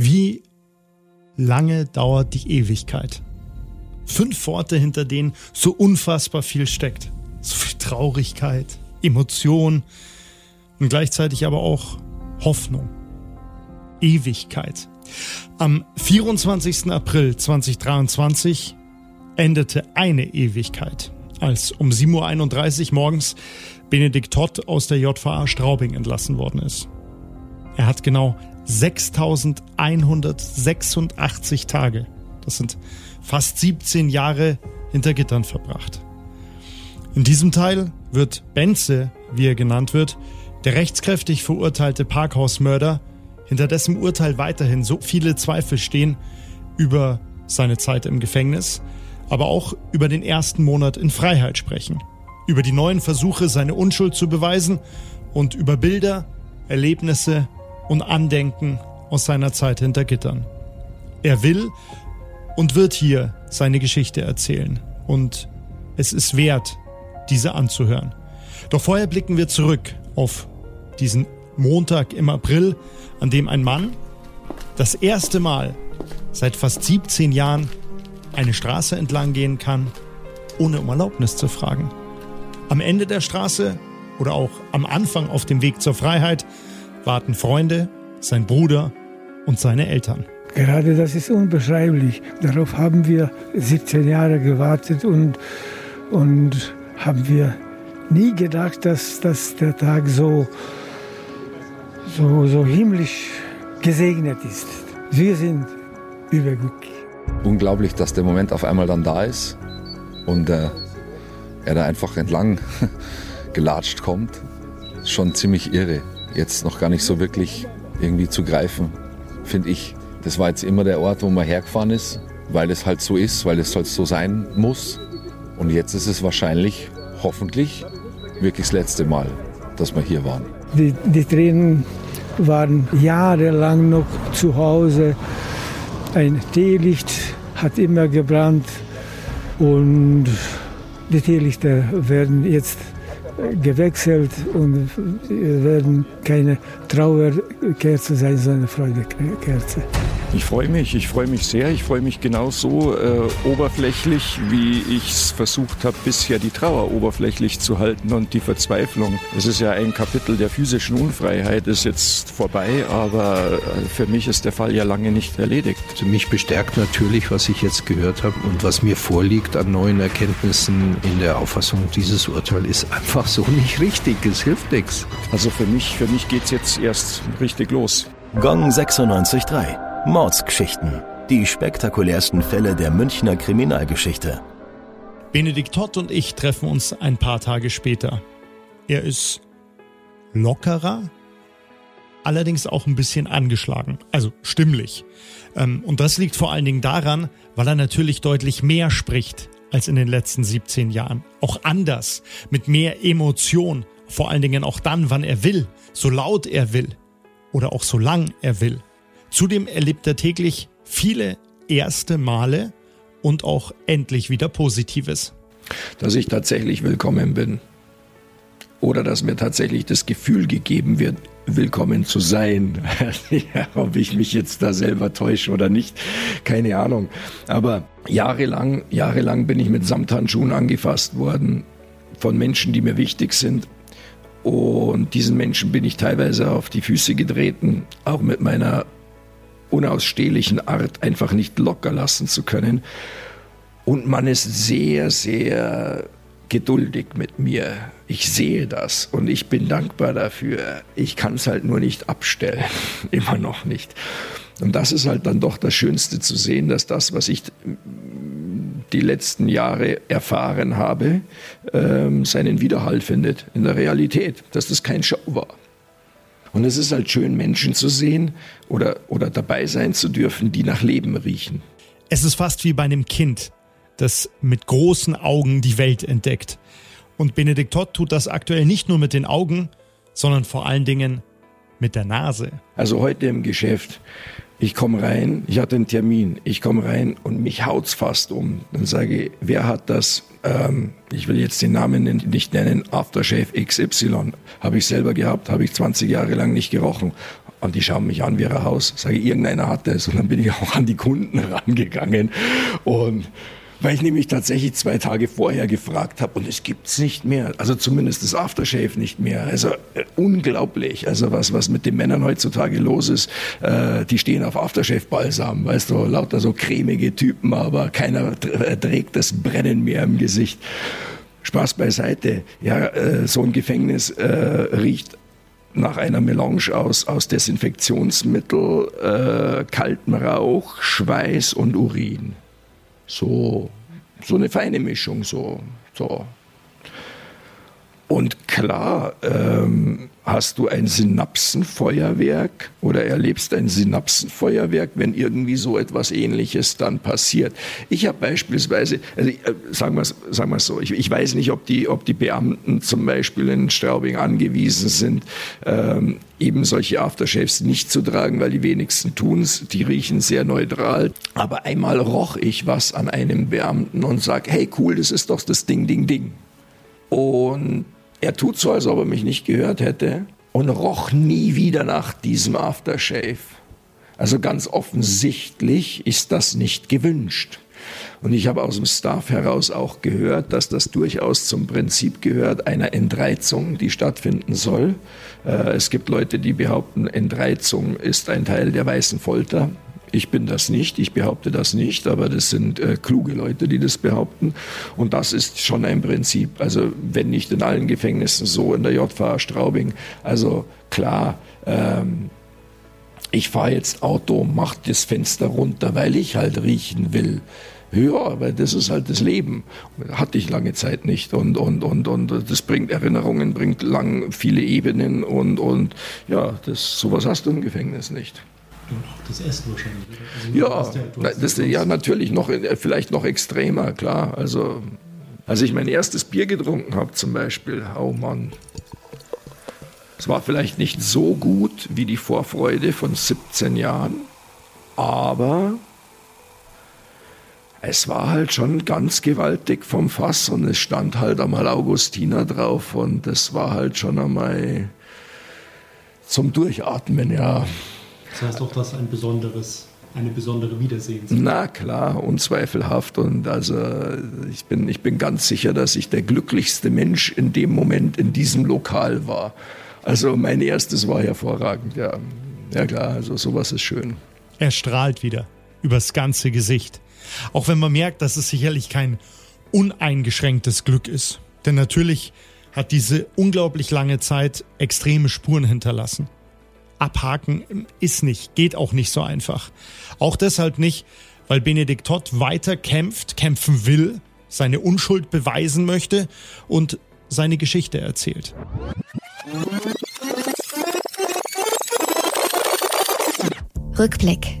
Wie lange dauert die Ewigkeit? Fünf Worte, hinter denen so unfassbar viel steckt. So viel Traurigkeit, Emotion und gleichzeitig aber auch Hoffnung. Ewigkeit. Am 24. April 2023 endete eine Ewigkeit, als um 7.31 Uhr morgens Benedikt Todd aus der JVA Straubing entlassen worden ist. Er hat genau 6186 Tage, das sind fast 17 Jahre, hinter Gittern verbracht. In diesem Teil wird Benze, wie er genannt wird, der rechtskräftig verurteilte Parkhausmörder, hinter dessen Urteil weiterhin so viele Zweifel stehen über seine Zeit im Gefängnis, aber auch über den ersten Monat in Freiheit sprechen, über die neuen Versuche, seine Unschuld zu beweisen und über Bilder, Erlebnisse und Andenken aus seiner Zeit hinter Gittern. Er will und wird hier seine Geschichte erzählen und es ist wert, diese anzuhören. Doch vorher blicken wir zurück auf diesen Montag im April, an dem ein Mann das erste Mal seit fast 17 Jahren eine Straße entlang gehen kann, ohne um Erlaubnis zu fragen. Am Ende der Straße oder auch am Anfang auf dem Weg zur Freiheit warten Freunde, sein Bruder und seine Eltern. Gerade das ist unbeschreiblich. Darauf haben wir 17 Jahre gewartet und, und haben wir nie gedacht, dass, dass der Tag so, so, so himmlisch gesegnet ist. Wir sind überglücklich. Unglaublich, dass der Moment auf einmal dann da ist und äh, er da einfach entlang gelatscht kommt. Schon ziemlich irre. Jetzt noch gar nicht so wirklich irgendwie zu greifen, finde ich. Das war jetzt immer der Ort, wo man hergefahren ist, weil es halt so ist, weil es halt so sein muss. Und jetzt ist es wahrscheinlich, hoffentlich, wirklich das letzte Mal, dass wir hier waren. Die, die Tränen waren jahrelang noch zu Hause. Ein Teelicht hat immer gebrannt und die Teelichter werden jetzt gewechselt und werden keine Trauerkerze sein, sondern Freudekerze. Ich freue mich, ich freue mich sehr. Ich freue mich genauso äh, oberflächlich, wie ich es versucht habe, bisher die Trauer oberflächlich zu halten und die Verzweiflung. Es ist ja ein Kapitel der physischen Unfreiheit, ist jetzt vorbei, aber äh, für mich ist der Fall ja lange nicht erledigt. Also mich bestärkt natürlich, was ich jetzt gehört habe und was mir vorliegt an neuen Erkenntnissen in der Auffassung, dieses Urteil ist einfach so nicht richtig. Es hilft nichts. Also für mich, für mich geht es jetzt erst richtig los. Gong 96.3 Mordsgeschichten. Die spektakulärsten Fälle der Münchner Kriminalgeschichte. Benedikt Todd und ich treffen uns ein paar Tage später. Er ist lockerer, allerdings auch ein bisschen angeschlagen, also stimmlich. Ähm, und das liegt vor allen Dingen daran, weil er natürlich deutlich mehr spricht als in den letzten 17 Jahren. Auch anders, mit mehr Emotion, vor allen Dingen auch dann, wann er will, so laut er will oder auch so lang er will. Zudem erlebt er täglich viele erste Male und auch endlich wieder Positives. Dass ich tatsächlich willkommen bin. Oder dass mir tatsächlich das Gefühl gegeben wird, willkommen zu sein. ob ich mich jetzt da selber täusche oder nicht, keine Ahnung. Aber jahrelang, jahrelang bin ich mit Samthandschuhen angefasst worden von Menschen, die mir wichtig sind. Und diesen Menschen bin ich teilweise auf die Füße getreten, auch mit meiner unausstehlichen Art einfach nicht locker lassen zu können. Und man ist sehr, sehr geduldig mit mir. Ich sehe das und ich bin dankbar dafür. Ich kann es halt nur nicht abstellen, immer noch nicht. Und das ist halt dann doch das Schönste zu sehen, dass das, was ich die letzten Jahre erfahren habe, ähm, seinen Widerhall findet in der Realität, dass das kein Show war. Und es ist halt schön, Menschen zu sehen oder, oder dabei sein zu dürfen, die nach Leben riechen. Es ist fast wie bei einem Kind, das mit großen Augen die Welt entdeckt. Und Benedikt Todd tut das aktuell nicht nur mit den Augen, sondern vor allen Dingen mit der Nase. Also heute im Geschäft ich komme rein, ich hatte einen Termin, ich komme rein und mich haut's fast um. Dann sage ich, wer hat das, ähm, ich will jetzt den Namen nicht nennen, Aftershave XY. Habe ich selber gehabt, habe ich 20 Jahre lang nicht gerochen. Und die schauen mich an wie ein Haus. Sage, irgendeiner hat das. Und dann bin ich auch an die Kunden rangegangen. Und weil ich nämlich tatsächlich zwei Tage vorher gefragt habe und es gibt's nicht mehr. Also zumindest das Aftershave nicht mehr. Also äh, unglaublich. Also was, was mit den Männern heutzutage los ist. Äh, die stehen auf Aftershave-Balsam, weißt du, lauter so cremige Typen, aber keiner äh, trägt das Brennen mehr im Gesicht. Spaß beiseite. Ja, äh, so ein Gefängnis äh, riecht nach einer Melange aus, aus Desinfektionsmittel, äh, kaltem Rauch, Schweiß und Urin. So, so eine feine Mischung, so, so. Und klar, ähm, hast du ein Synapsenfeuerwerk oder erlebst ein Synapsenfeuerwerk, wenn irgendwie so etwas Ähnliches dann passiert. Ich habe beispielsweise, also äh, sagen wir sagen wir so, ich, ich, weiß nicht, ob die, ob die Beamten zum Beispiel in Straubing angewiesen sind, ähm, eben solche Aftershaves nicht zu tragen, weil die wenigsten tun es. Die riechen sehr neutral. Aber einmal roch ich was an einem Beamten und sag, hey cool, das ist doch das Ding, Ding, Ding. Und er tut so, als ob er mich nicht gehört hätte und roch nie wieder nach diesem Aftershave. Also ganz offensichtlich ist das nicht gewünscht. Und ich habe aus dem Staff heraus auch gehört, dass das durchaus zum Prinzip gehört einer Entreizung, die stattfinden soll. Äh, es gibt Leute, die behaupten, Entreizung ist ein Teil der weißen Folter. Ich bin das nicht, ich behaupte das nicht, aber das sind äh, kluge Leute, die das behaupten. Und das ist schon ein Prinzip. Also wenn nicht in allen Gefängnissen so, in der JVA Straubing. Also klar, ähm, ich fahre jetzt Auto, mach das Fenster runter, weil ich halt riechen will. Ja, aber das ist halt das Leben. Hatte ich lange Zeit nicht. Und, und, und, und das bringt Erinnerungen, bringt lang viele Ebenen und, und ja, das, sowas hast du im Gefängnis nicht. Auch das Essen wahrscheinlich. Also ja, das, ja, natürlich noch, vielleicht noch extremer, klar. Also, als ich mein erstes Bier getrunken habe zum Beispiel, oh Mann. Es war vielleicht nicht so gut wie die Vorfreude von 17 Jahren, aber es war halt schon ganz gewaltig vom Fass und es stand halt einmal Augustiner drauf und das war halt schon einmal zum Durchatmen, ja. Das heißt auch, dass ein besonderes, eine besondere Wiedersehens. Na klar, unzweifelhaft. Und also ich bin, ich bin ganz sicher, dass ich der glücklichste Mensch in dem Moment in diesem Lokal war. Also mein erstes war hervorragend, ja. Ja klar, also sowas ist schön. Er strahlt wieder übers ganze Gesicht. Auch wenn man merkt, dass es sicherlich kein uneingeschränktes Glück ist. Denn natürlich hat diese unglaublich lange Zeit extreme Spuren hinterlassen abhaken ist nicht, geht auch nicht so einfach. Auch deshalb nicht, weil Benedikt Todd weiter kämpft, kämpfen will, seine Unschuld beweisen möchte und seine Geschichte erzählt. Rückblick.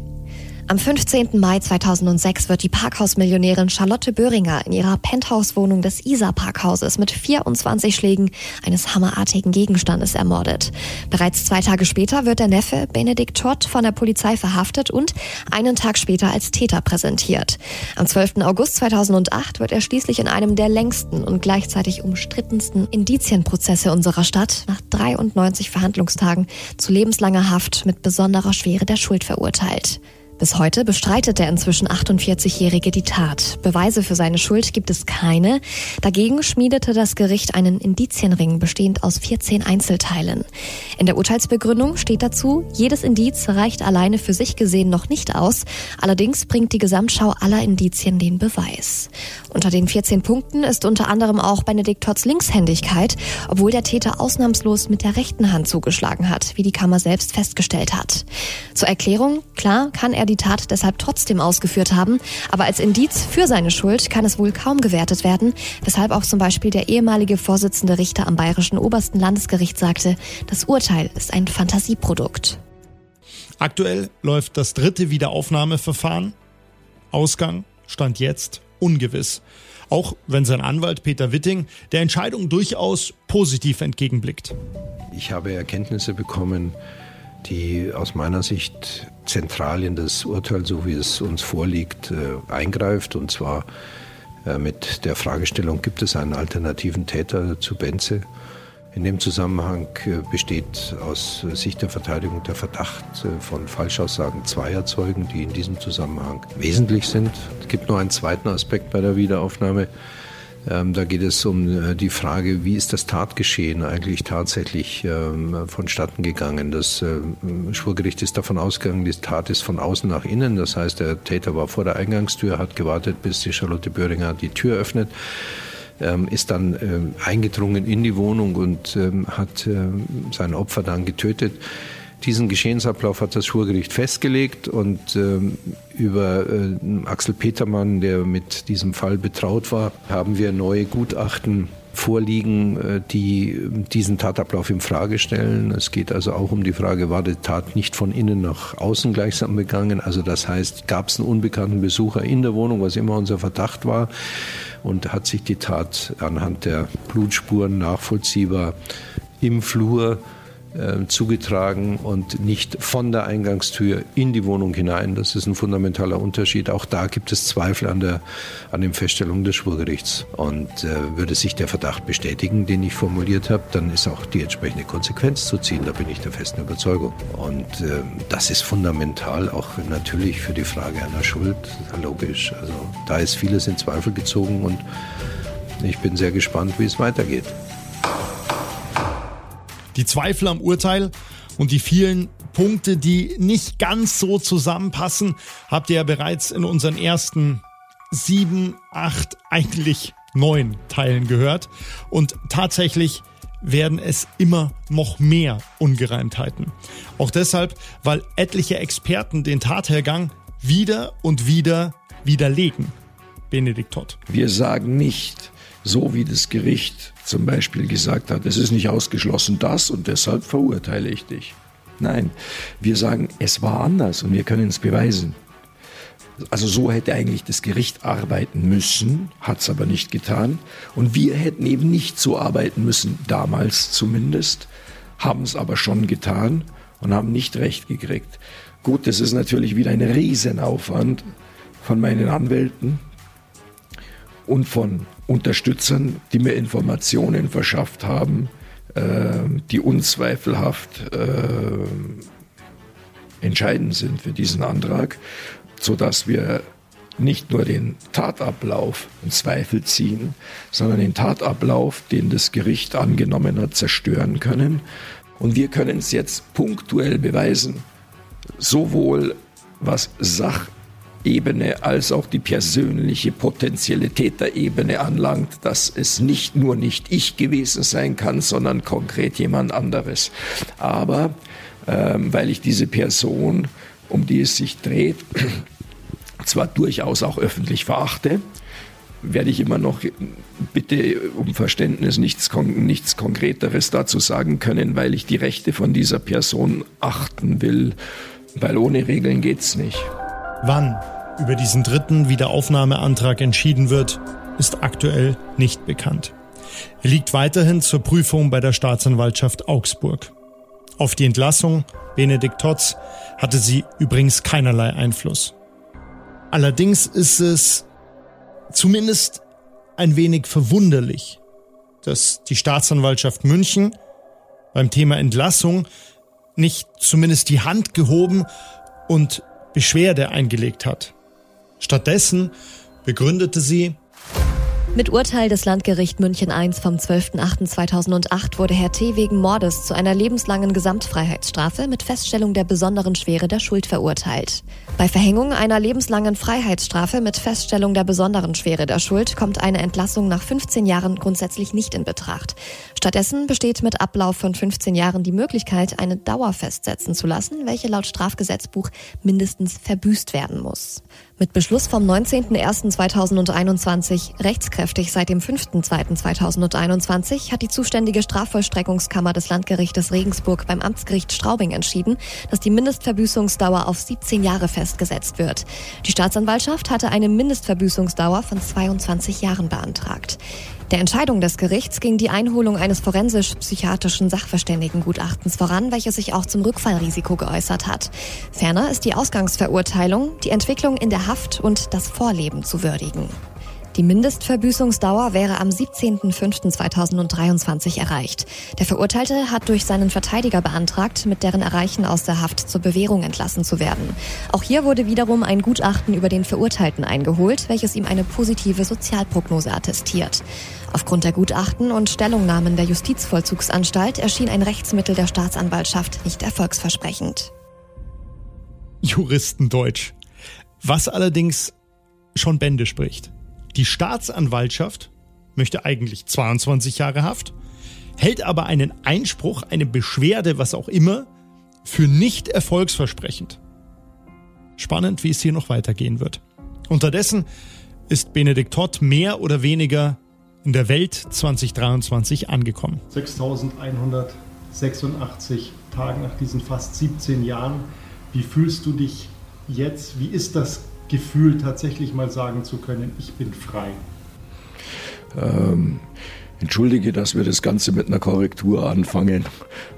Am 15. Mai 2006 wird die Parkhausmillionärin Charlotte Böhringer in ihrer Penthouse-Wohnung des Isar-Parkhauses mit 24 Schlägen eines hammerartigen Gegenstandes ermordet. Bereits zwei Tage später wird der Neffe Benedikt Todd von der Polizei verhaftet und einen Tag später als Täter präsentiert. Am 12. August 2008 wird er schließlich in einem der längsten und gleichzeitig umstrittensten Indizienprozesse unserer Stadt nach 93 Verhandlungstagen zu lebenslanger Haft mit besonderer Schwere der Schuld verurteilt. Bis heute bestreitet der inzwischen 48-Jährige die Tat. Beweise für seine Schuld gibt es keine. Dagegen schmiedete das Gericht einen Indizienring bestehend aus 14 Einzelteilen. In der Urteilsbegründung steht dazu, jedes Indiz reicht alleine für sich gesehen noch nicht aus. Allerdings bringt die Gesamtschau aller Indizien den Beweis. Unter den 14 Punkten ist unter anderem auch Benedikt Totts Linkshändigkeit, obwohl der Täter ausnahmslos mit der rechten Hand zugeschlagen hat, wie die Kammer selbst festgestellt hat. Zur Erklärung, klar kann er die Tat deshalb trotzdem ausgeführt haben, aber als Indiz für seine Schuld kann es wohl kaum gewertet werden, weshalb auch zum Beispiel der ehemalige Vorsitzende Richter am Bayerischen Obersten Landesgericht sagte, das Urteil ist ein Fantasieprodukt. Aktuell läuft das dritte Wiederaufnahmeverfahren. Ausgang stand jetzt ungewiss. Auch wenn sein Anwalt Peter Witting der Entscheidung durchaus positiv entgegenblickt. Ich habe Erkenntnisse bekommen, die aus meiner Sicht zentral in das Urteil, so wie es uns vorliegt, äh, eingreift. Und zwar äh, mit der Fragestellung, gibt es einen alternativen Täter zu Benze? In dem Zusammenhang äh, besteht aus Sicht der Verteidigung der Verdacht von Falschaussagen zweier Zeugen, die in diesem Zusammenhang wesentlich sind. Es gibt noch einen zweiten Aspekt bei der Wiederaufnahme. Ähm, da geht es um äh, die Frage, wie ist das Tatgeschehen eigentlich tatsächlich ähm, vonstatten gegangen. Das Schwurgericht ist davon ausgegangen, die Tat ist von außen nach innen. Das heißt, der Täter war vor der Eingangstür, hat gewartet, bis die Charlotte Böhringer die Tür öffnet ähm, ist dann ähm, eingedrungen in die Wohnung und ähm, hat ähm, sein Opfer dann getötet. Diesen Geschehensablauf hat das Schwurgericht festgelegt und ähm, über äh, Axel Petermann, der mit diesem Fall betraut war, haben wir neue Gutachten vorliegen, äh, die diesen Tatablauf in Frage stellen. Es geht also auch um die Frage, war die Tat nicht von innen nach außen gleichsam begangen? Also das heißt, gab es einen unbekannten Besucher in der Wohnung, was immer unser Verdacht war? und hat sich die Tat anhand der Blutspuren nachvollziehbar im Flur äh, zugetragen und nicht von der Eingangstür in die Wohnung hinein. Das ist ein fundamentaler Unterschied. Auch da gibt es Zweifel an der an den Feststellungen des Schwurgerichts. Und äh, würde sich der Verdacht bestätigen, den ich formuliert habe, dann ist auch die entsprechende Konsequenz zu ziehen. Da bin ich der festen Überzeugung. Und äh, das ist fundamental auch natürlich für die Frage einer Schuld. Logisch. Also da ist vieles in Zweifel gezogen und ich bin sehr gespannt, wie es weitergeht. Die Zweifel am Urteil und die vielen Punkte, die nicht ganz so zusammenpassen, habt ihr ja bereits in unseren ersten sieben, acht, eigentlich neun Teilen gehört. Und tatsächlich werden es immer noch mehr Ungereimtheiten. Auch deshalb, weil etliche Experten den Tathergang wieder und wieder widerlegen. Benedikt Todd. Wir sagen nicht, so wie das Gericht zum Beispiel gesagt hat, es ist nicht ausgeschlossen das und deshalb verurteile ich dich. Nein, wir sagen, es war anders und wir können es beweisen. Also so hätte eigentlich das Gericht arbeiten müssen, hat es aber nicht getan. Und wir hätten eben nicht so arbeiten müssen, damals zumindest, haben es aber schon getan und haben nicht recht gekriegt. Gut, das ist natürlich wieder ein Riesenaufwand von meinen Anwälten, und von Unterstützern, die mir Informationen verschafft haben, äh, die unzweifelhaft äh, entscheidend sind für diesen Antrag, sodass wir nicht nur den Tatablauf in Zweifel ziehen, sondern den Tatablauf, den das Gericht angenommen hat, zerstören können. Und wir können es jetzt punktuell beweisen, sowohl was Sach Ebene als auch die persönliche potenzielle Täterebene anlangt, dass es nicht nur nicht ich gewesen sein kann, sondern konkret jemand anderes. Aber ähm, weil ich diese Person, um die es sich dreht, zwar durchaus auch öffentlich verachte, werde ich immer noch bitte um Verständnis nichts, nichts Konkreteres dazu sagen können, weil ich die Rechte von dieser Person achten will, weil ohne Regeln geht's nicht. Wann über diesen dritten Wiederaufnahmeantrag entschieden wird, ist aktuell nicht bekannt. Er liegt weiterhin zur Prüfung bei der Staatsanwaltschaft Augsburg. Auf die Entlassung Benedikt Totz hatte sie übrigens keinerlei Einfluss. Allerdings ist es zumindest ein wenig verwunderlich, dass die Staatsanwaltschaft München beim Thema Entlassung nicht zumindest die Hand gehoben und Beschwerde eingelegt hat. Stattdessen begründete sie, mit Urteil des Landgericht München I vom 12.08.2008 wurde Herr T. wegen Mordes zu einer lebenslangen Gesamtfreiheitsstrafe mit Feststellung der besonderen Schwere der Schuld verurteilt. Bei Verhängung einer lebenslangen Freiheitsstrafe mit Feststellung der besonderen Schwere der Schuld kommt eine Entlassung nach 15 Jahren grundsätzlich nicht in Betracht. Stattdessen besteht mit Ablauf von 15 Jahren die Möglichkeit, eine Dauer festsetzen zu lassen, welche laut Strafgesetzbuch mindestens verbüßt werden muss. Mit Beschluss vom 19.01.2021, rechtskräftig seit dem 5.02.2021, hat die zuständige Strafvollstreckungskammer des Landgerichtes Regensburg beim Amtsgericht Straubing entschieden, dass die Mindestverbüßungsdauer auf 17 Jahre festgesetzt wird. Die Staatsanwaltschaft hatte eine Mindestverbüßungsdauer von 22 Jahren beantragt. Der Entscheidung des Gerichts ging die Einholung eines forensisch-psychiatrischen Sachverständigengutachtens voran, welches sich auch zum Rückfallrisiko geäußert hat. Ferner ist die Ausgangsverurteilung, die Entwicklung in der Haft und das Vorleben zu würdigen. Die Mindestverbüßungsdauer wäre am 17.05.2023 erreicht. Der Verurteilte hat durch seinen Verteidiger beantragt, mit deren Erreichen aus der Haft zur Bewährung entlassen zu werden. Auch hier wurde wiederum ein Gutachten über den Verurteilten eingeholt, welches ihm eine positive Sozialprognose attestiert. Aufgrund der Gutachten und Stellungnahmen der Justizvollzugsanstalt erschien ein Rechtsmittel der Staatsanwaltschaft nicht erfolgsversprechend. Juristendeutsch. Was allerdings schon Bände spricht. Die Staatsanwaltschaft möchte eigentlich 22 Jahre Haft, hält aber einen Einspruch, eine Beschwerde, was auch immer, für nicht erfolgsversprechend. Spannend, wie es hier noch weitergehen wird. Unterdessen ist Benedikt Todd mehr oder weniger in der Welt 2023 angekommen. 6186 Tage nach diesen fast 17 Jahren. Wie fühlst du dich jetzt? Wie ist das Gefühl, tatsächlich mal sagen zu können, ich bin frei? Ähm, entschuldige, dass wir das Ganze mit einer Korrektur anfangen.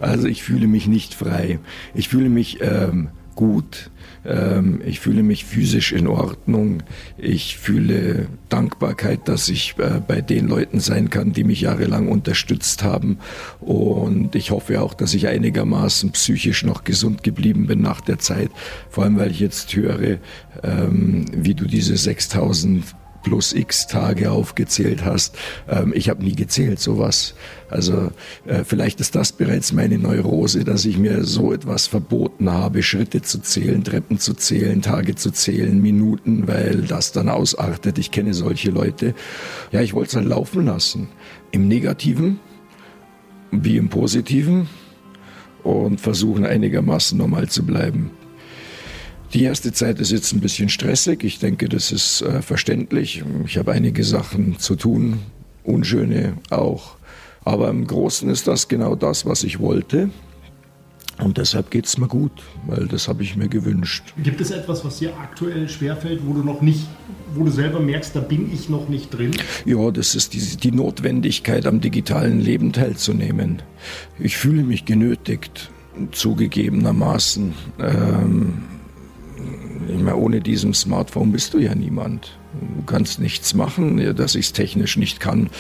Also ich fühle mich nicht frei. Ich fühle mich ähm, gut. Ähm, ich fühle mich physisch in Ordnung. Ich fühle Dankbarkeit, dass ich äh, bei den Leuten sein kann, die mich jahrelang unterstützt haben. Und ich hoffe auch, dass ich einigermaßen psychisch noch gesund geblieben bin nach der Zeit. Vor allem, weil ich jetzt höre, ähm, wie du diese 6000 plus x Tage aufgezählt hast. Ähm, ich habe nie gezählt, sowas. Also äh, vielleicht ist das bereits meine Neurose, dass ich mir so etwas verboten habe, Schritte zu zählen, Treppen zu zählen, Tage zu zählen, Minuten, weil das dann ausartet. Ich kenne solche Leute. Ja, ich wollte es halt laufen lassen. Im Negativen wie im Positiven und versuchen einigermaßen normal zu bleiben. Die erste Zeit ist jetzt ein bisschen stressig. Ich denke, das ist äh, verständlich. Ich habe einige Sachen zu tun, unschöne auch. Aber im Großen ist das genau das, was ich wollte. Und deshalb geht es mir gut, weil das habe ich mir gewünscht. Gibt es etwas, was dir aktuell schwerfällt, wo du noch nicht, wo du selber merkst, da bin ich noch nicht drin? Ja, das ist die, die Notwendigkeit, am digitalen Leben teilzunehmen. Ich fühle mich genötigt, zugegebenermaßen. Ähm, meine, ohne diesem Smartphone bist du ja niemand. Du kannst nichts machen. Dass ich es technisch nicht kann,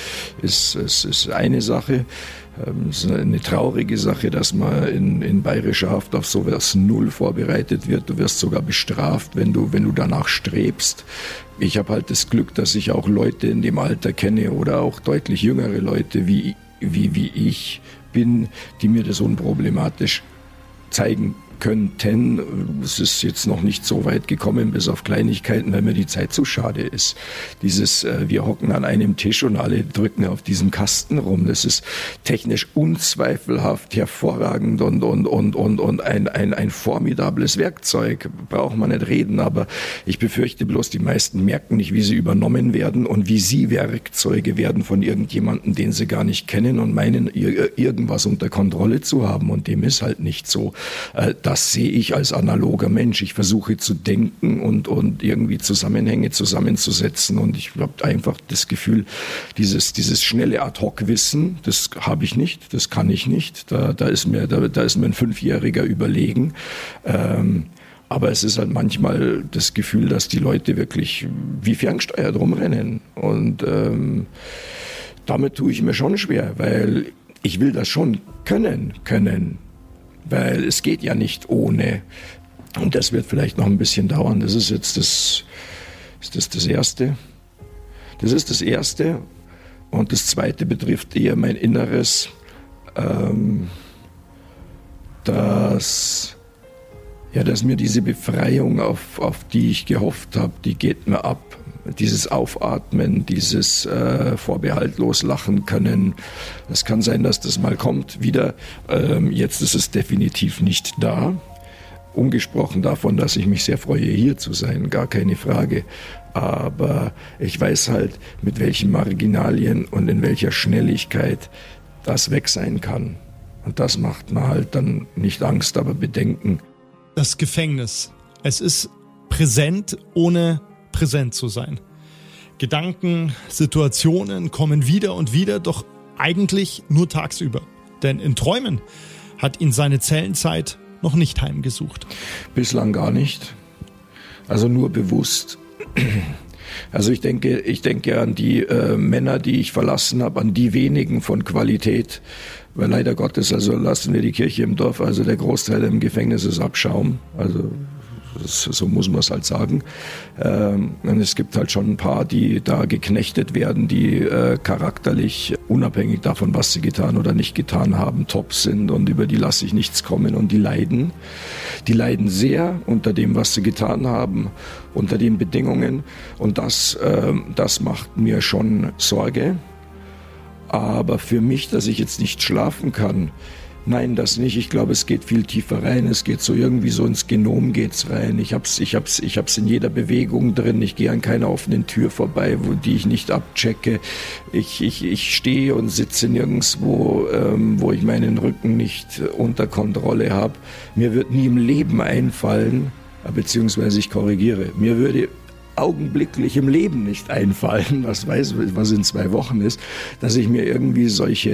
ist, ist, ist eine Sache. Ähm, es ist eine traurige Sache, dass man in, in bayerischer Haft auf sowas null vorbereitet wird. Du wirst sogar bestraft, wenn du, wenn du danach strebst. Ich habe halt das Glück, dass ich auch Leute in dem Alter kenne oder auch deutlich jüngere Leute wie, wie, wie ich bin, die mir das unproblematisch zeigen könnten. Es ist jetzt noch nicht so weit gekommen, bis auf Kleinigkeiten, weil mir die Zeit zu schade ist. Dieses, äh, wir hocken an einem Tisch und alle drücken auf diesem Kasten rum. Das ist technisch unzweifelhaft hervorragend und, und, und, und, und ein, ein, ein formidables Werkzeug. Braucht man nicht reden, aber ich befürchte bloß, die meisten merken nicht, wie sie übernommen werden und wie sie Werkzeuge werden von irgendjemandem, den sie gar nicht kennen und meinen, irgendwas unter Kontrolle zu haben. Und dem ist halt nicht so. Äh, das sehe ich als analoger Mensch. Ich versuche zu denken und, und irgendwie Zusammenhänge zusammenzusetzen. Und ich habe einfach das Gefühl, dieses, dieses schnelle Ad-Hoc-Wissen, das habe ich nicht, das kann ich nicht. Da, da, ist, mir, da, da ist mir ein Fünfjähriger überlegen. Ähm, aber es ist halt manchmal das Gefühl, dass die Leute wirklich wie ferngesteuert rumrennen. Und ähm, damit tue ich mir schon schwer, weil ich will das schon können, können weil es geht ja nicht ohne. Und das wird vielleicht noch ein bisschen dauern. Das ist jetzt das, ist das, das Erste. Das ist das Erste. Und das Zweite betrifft eher mein Inneres, ähm, dass, ja, dass mir diese Befreiung, auf, auf die ich gehofft habe, die geht mir ab dieses Aufatmen, dieses äh, vorbehaltlos lachen können. Es kann sein, dass das mal kommt wieder. Ähm, jetzt ist es definitiv nicht da. Ungesprochen davon, dass ich mich sehr freue, hier zu sein, gar keine Frage. Aber ich weiß halt, mit welchen Marginalien und in welcher Schnelligkeit das weg sein kann. Und das macht mir halt dann nicht Angst, aber Bedenken. Das Gefängnis. Es ist präsent, ohne präsent zu sein. Gedanken, Situationen kommen wieder und wieder, doch eigentlich nur tagsüber. Denn in Träumen hat ihn seine Zellenzeit noch nicht heimgesucht. Bislang gar nicht. Also nur bewusst. Also ich denke, ich denke an die äh, Männer, die ich verlassen habe, an die wenigen von Qualität. Weil leider Gottes, also lassen wir die Kirche im Dorf, also der Großteil im Gefängnis ist Abschaum. Also so muss man es halt sagen. Ähm, es gibt halt schon ein paar, die da geknechtet werden, die äh, charakterlich, unabhängig davon, was sie getan oder nicht getan haben, top sind und über die lasse ich nichts kommen und die leiden. Die leiden sehr unter dem, was sie getan haben, unter den Bedingungen und das, äh, das macht mir schon Sorge. Aber für mich, dass ich jetzt nicht schlafen kann, Nein, das nicht. Ich glaube, es geht viel tiefer rein. Es geht so irgendwie so ins Genom geht's rein. Ich hab's, ich hab's, ich hab's in jeder Bewegung drin. Ich gehe an keiner offenen Tür vorbei, wo die ich nicht abchecke. Ich, ich, ich stehe und sitze nirgendwo, ähm, wo ich meinen Rücken nicht unter Kontrolle habe. Mir wird nie im Leben einfallen, beziehungsweise ich korrigiere. Mir würde augenblicklich im Leben nicht einfallen, was weiß, was in zwei Wochen ist, dass ich mir irgendwie solche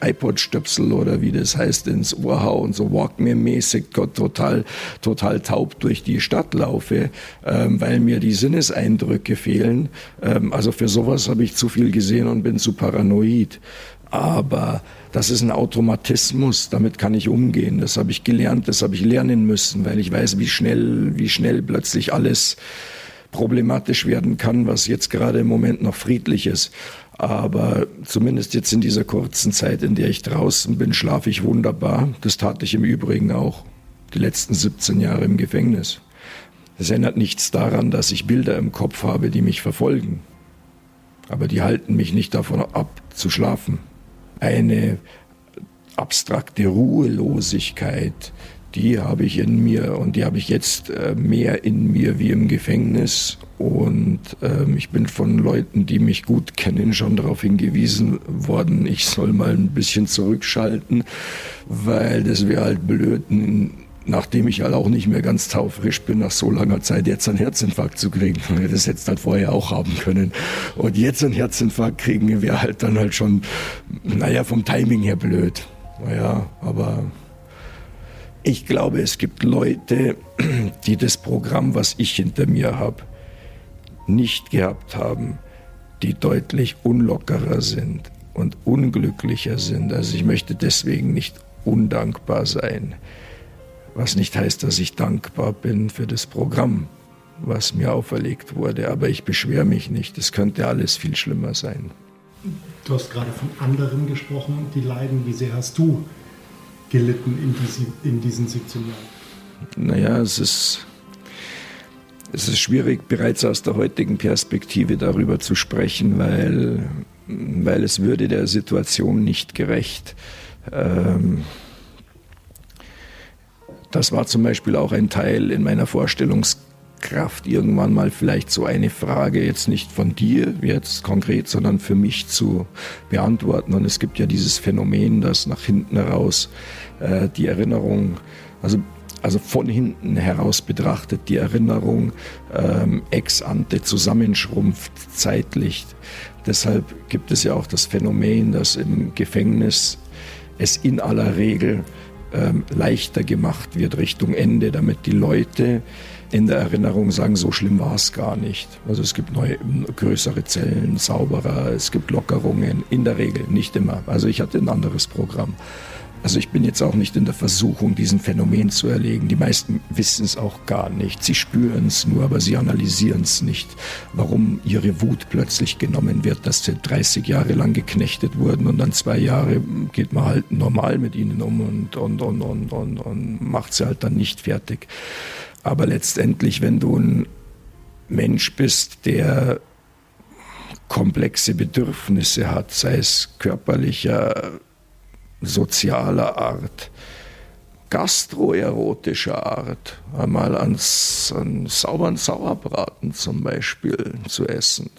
äh, iPod-Stöpsel oder wie das heißt ins Ohr hau und so Walkman-mäßig total, total taub durch die Stadt laufe, ähm, weil mir die Sinneseindrücke fehlen. Ähm, also für sowas habe ich zu viel gesehen und bin zu paranoid. Aber das ist ein Automatismus, damit kann ich umgehen. Das habe ich gelernt, das habe ich lernen müssen, weil ich weiß, wie schnell, wie schnell plötzlich alles problematisch werden kann, was jetzt gerade im Moment noch friedlich ist. Aber zumindest jetzt in dieser kurzen Zeit, in der ich draußen bin, schlafe ich wunderbar. Das tat ich im Übrigen auch die letzten 17 Jahre im Gefängnis. Es ändert nichts daran, dass ich Bilder im Kopf habe, die mich verfolgen. Aber die halten mich nicht davon ab, zu schlafen. Eine abstrakte Ruhelosigkeit, die habe ich in mir und die habe ich jetzt äh, mehr in mir wie im Gefängnis. Und ähm, ich bin von Leuten, die mich gut kennen, schon darauf hingewiesen worden, ich soll mal ein bisschen zurückschalten, weil das wäre halt blöd, nachdem ich halt auch nicht mehr ganz taufrisch bin, nach so langer Zeit jetzt einen Herzinfarkt zu kriegen. Das hätte es halt vorher auch haben können. Und jetzt einen Herzinfarkt kriegen wäre halt dann halt schon, naja, vom Timing her blöd. Naja, aber ich glaube, es gibt Leute, die das Programm, was ich hinter mir habe, nicht gehabt haben, die deutlich unlockerer sind und unglücklicher sind. Also ich möchte deswegen nicht undankbar sein, was nicht heißt, dass ich dankbar bin für das Programm, was mir auferlegt wurde. Aber ich beschwere mich nicht. Es könnte alles viel schlimmer sein. Du hast gerade von anderen gesprochen, die leiden. Wie sehr hast du gelitten in, diese, in diesen 17 Jahren? Naja, es ist, es ist schwierig, bereits aus der heutigen Perspektive darüber zu sprechen, weil, weil es würde der Situation nicht gerecht. Ähm, das war zum Beispiel auch ein Teil in meiner Vorstellungs Kraft irgendwann mal vielleicht so eine Frage jetzt nicht von dir jetzt konkret, sondern für mich zu beantworten. Und es gibt ja dieses Phänomen, dass nach hinten heraus äh, die Erinnerung, also also von hinten heraus betrachtet, die Erinnerung ähm, ex ante zusammenschrumpft zeitlich. Deshalb gibt es ja auch das Phänomen, dass im Gefängnis es in aller Regel ähm, leichter gemacht wird Richtung Ende, damit die Leute in der Erinnerung sagen, so schlimm war es gar nicht. Also es gibt neue, größere Zellen, sauberer, es gibt Lockerungen, in der Regel, nicht immer. Also ich hatte ein anderes Programm. Also ich bin jetzt auch nicht in der Versuchung, diesen Phänomen zu erlegen. Die meisten wissen es auch gar nicht. Sie spüren es nur, aber sie analysieren es nicht. Warum ihre Wut plötzlich genommen wird, dass sie 30 Jahre lang geknechtet wurden und dann zwei Jahre geht man halt normal mit ihnen um und, und, und, und, und, und macht sie halt dann nicht fertig. Aber letztendlich, wenn du ein Mensch bist, der komplexe Bedürfnisse hat, sei es körperlicher, sozialer Art, gastroerotischer Art, einmal ans, an sauberen Sauerbraten zum Beispiel zu essen,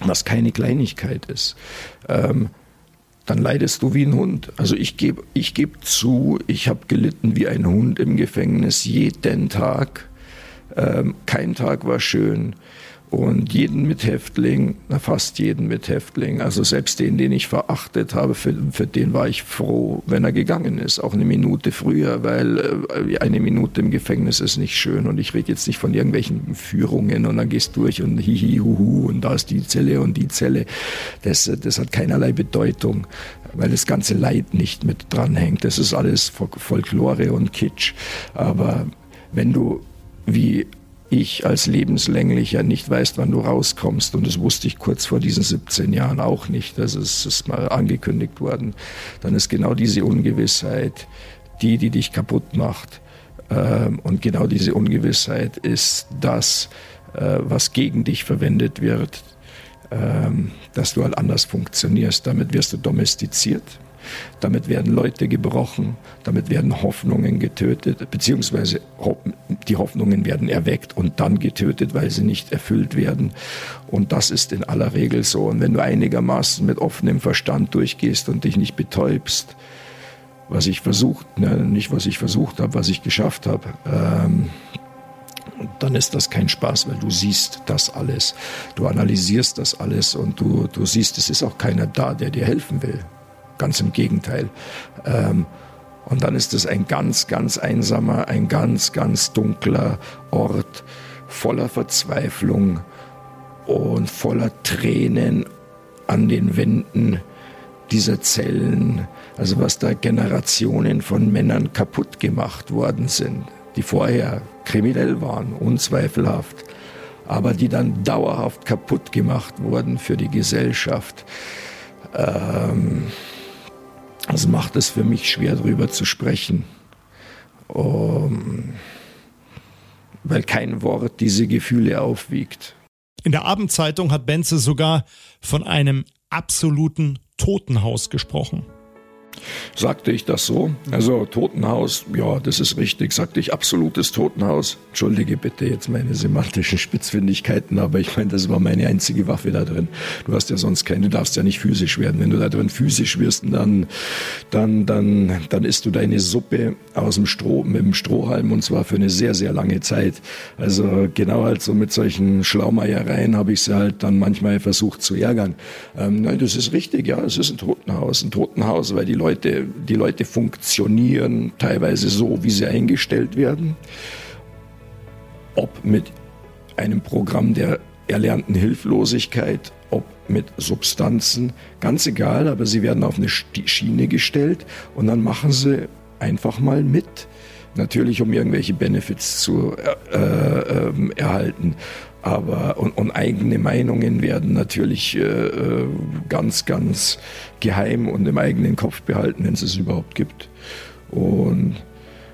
was keine Kleinigkeit ist. Ähm, dann leidest du wie ein Hund. Also ich gebe ich geb zu, ich habe gelitten wie ein Hund im Gefängnis jeden Tag. Ähm, kein Tag war schön. Und jeden Mithäftling, fast jeden Mithäftling, also selbst den, den ich verachtet habe, für, für den war ich froh, wenn er gegangen ist, auch eine Minute früher, weil äh, eine Minute im Gefängnis ist nicht schön und ich rede jetzt nicht von irgendwelchen Führungen und dann gehst du durch und hihi, huhu und da ist die Zelle und die Zelle. Das, das hat keinerlei Bedeutung, weil das ganze Leid nicht mit dranhängt. Das ist alles Folklore und Kitsch. Aber wenn du wie ich als Lebenslänglicher nicht weißt, wann du rauskommst. Und das wusste ich kurz vor diesen 17 Jahren auch nicht. Das ist, ist mal angekündigt worden. Dann ist genau diese Ungewissheit die, die dich kaputt macht. Ähm, und genau diese Ungewissheit ist das, äh, was gegen dich verwendet wird, ähm, dass du halt anders funktionierst. Damit wirst du domestiziert. Damit werden Leute gebrochen, damit werden Hoffnungen getötet, beziehungsweise die Hoffnungen werden erweckt und dann getötet, weil sie nicht erfüllt werden. Und das ist in aller Regel so. Und wenn du einigermaßen mit offenem Verstand durchgehst und dich nicht betäubst, was ich versucht, ne, nicht was ich versucht habe, was ich geschafft habe, ähm, dann ist das kein Spaß, weil du siehst das alles. Du analysierst das alles und du, du siehst, es ist auch keiner da, der dir helfen will. Ganz im Gegenteil. Ähm, und dann ist es ein ganz, ganz einsamer, ein ganz, ganz dunkler Ort voller Verzweiflung und voller Tränen an den Wänden dieser Zellen. Also was da Generationen von Männern kaputt gemacht worden sind, die vorher kriminell waren, unzweifelhaft, aber die dann dauerhaft kaputt gemacht wurden für die Gesellschaft. Ähm, das macht es für mich schwer, darüber zu sprechen. Um, weil kein Wort diese Gefühle aufwiegt. In der Abendzeitung hat Benze sogar von einem absoluten Totenhaus gesprochen. Sagte ich das so? Also Totenhaus, ja, das ist richtig. Sagte ich absolutes Totenhaus. Entschuldige bitte jetzt meine semantischen Spitzfindigkeiten, aber ich meine, das war meine einzige Waffe da drin. Du hast ja sonst keine, du darfst ja nicht physisch werden. Wenn du da drin physisch wirst, dann, dann, dann, dann isst du deine Suppe aus dem Stroh, mit dem Strohhalm und zwar für eine sehr, sehr lange Zeit. Also genau halt so mit solchen Schlaumeiereien habe ich sie halt dann manchmal versucht zu ärgern. Ähm, nein, das ist richtig, ja, es ist ein Totenhaus. Ein Totenhaus, weil die Leute die Leute funktionieren teilweise so, wie sie eingestellt werden. Ob mit einem Programm der erlernten Hilflosigkeit, ob mit Substanzen, ganz egal, aber sie werden auf eine Schiene gestellt und dann machen sie einfach mal mit. Natürlich, um irgendwelche Benefits zu äh, äh, ähm, erhalten aber und, und, eigene Meinungen werden natürlich äh, äh, ganz, ganz geheim und im eigenen Kopf behalten, wenn es es überhaupt gibt. Und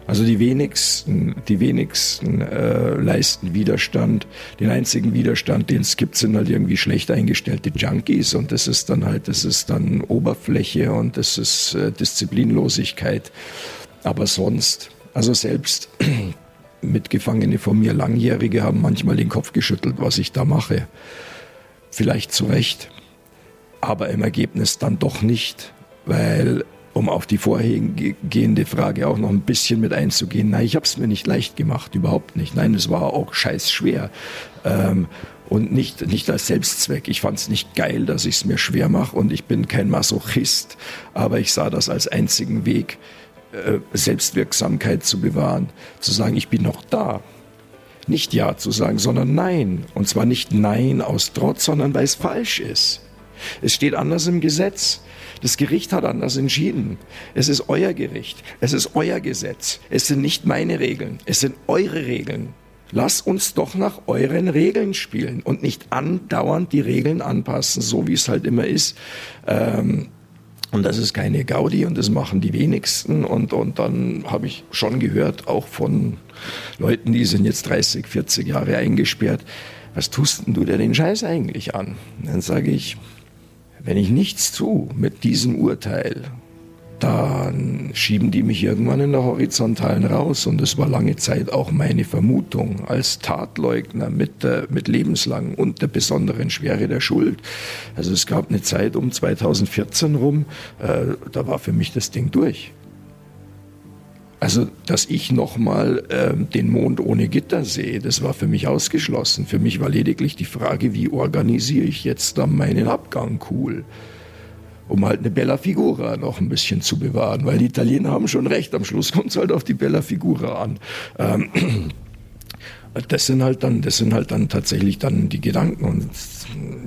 also die wenigsten, die wenigsten äh, leisten Widerstand. Den einzigen Widerstand, den es gibt, sind halt irgendwie schlecht eingestellte Junkies und das ist dann halt, das ist dann Oberfläche und das ist äh, Disziplinlosigkeit. Aber sonst, also selbst Mitgefangene von mir, Langjährige, haben manchmal den Kopf geschüttelt, was ich da mache. Vielleicht zu Recht, aber im Ergebnis dann doch nicht, weil, um auf die vorhergehende Frage auch noch ein bisschen mit einzugehen, nein, ich habe es mir nicht leicht gemacht, überhaupt nicht. Nein, es war auch scheiß schwer. Ähm, und nicht, nicht als Selbstzweck. Ich fand es nicht geil, dass ich es mir schwer mache und ich bin kein Masochist, aber ich sah das als einzigen Weg, äh, Selbstwirksamkeit zu bewahren, zu sagen, ich bin noch da. Nicht Ja zu sagen, sondern Nein. Und zwar nicht Nein aus Trotz, sondern weil es falsch ist. Es steht anders im Gesetz. Das Gericht hat anders entschieden. Es ist euer Gericht. Es ist euer Gesetz. Es sind nicht meine Regeln. Es sind eure Regeln. Lass uns doch nach euren Regeln spielen und nicht andauernd die Regeln anpassen, so wie es halt immer ist. Ähm, und das ist keine Gaudi und das machen die wenigsten. Und, und dann habe ich schon gehört, auch von Leuten, die sind jetzt 30, 40 Jahre eingesperrt, was tust denn du dir den Scheiß eigentlich an? dann sage ich, wenn ich nichts tue mit diesem Urteil, dann schieben die mich irgendwann in der Horizontalen raus. Und das war lange Zeit auch meine Vermutung als Tatleugner mit, der, mit lebenslang und der besonderen Schwere der Schuld. Also es gab eine Zeit um 2014 rum, äh, da war für mich das Ding durch. Also, dass ich nochmal äh, den Mond ohne Gitter sehe, das war für mich ausgeschlossen. Für mich war lediglich die Frage, wie organisiere ich jetzt dann meinen Abgang cool? Um halt eine Bella Figura noch ein bisschen zu bewahren, weil die Italiener haben schon recht, am Schluss kommt es halt auf die Bella Figura an. Ähm, das sind halt dann, das sind halt dann tatsächlich dann die Gedanken und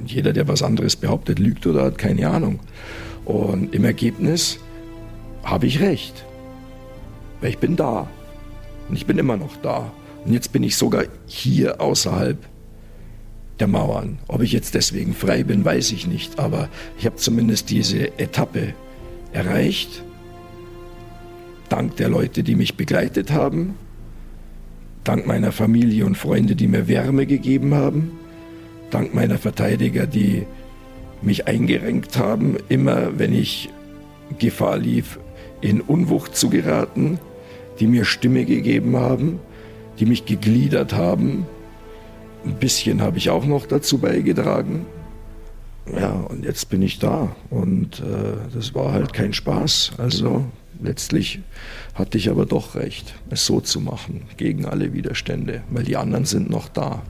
jeder, der was anderes behauptet, lügt oder hat keine Ahnung. Und im Ergebnis habe ich recht. Weil ich bin da. Und ich bin immer noch da. Und jetzt bin ich sogar hier außerhalb der Mauern. Ob ich jetzt deswegen frei bin, weiß ich nicht. Aber ich habe zumindest diese Etappe erreicht. Dank der Leute, die mich begleitet haben. Dank meiner Familie und Freunde, die mir Wärme gegeben haben. Dank meiner Verteidiger, die mich eingerenkt haben, immer wenn ich Gefahr lief, in Unwucht zu geraten, die mir Stimme gegeben haben, die mich gegliedert haben. Ein bisschen habe ich auch noch dazu beigetragen. Ja, und jetzt bin ich da. Und äh, das war halt kein Spaß. Also letztlich hatte ich aber doch recht, es so zu machen, gegen alle Widerstände, weil die anderen sind noch da.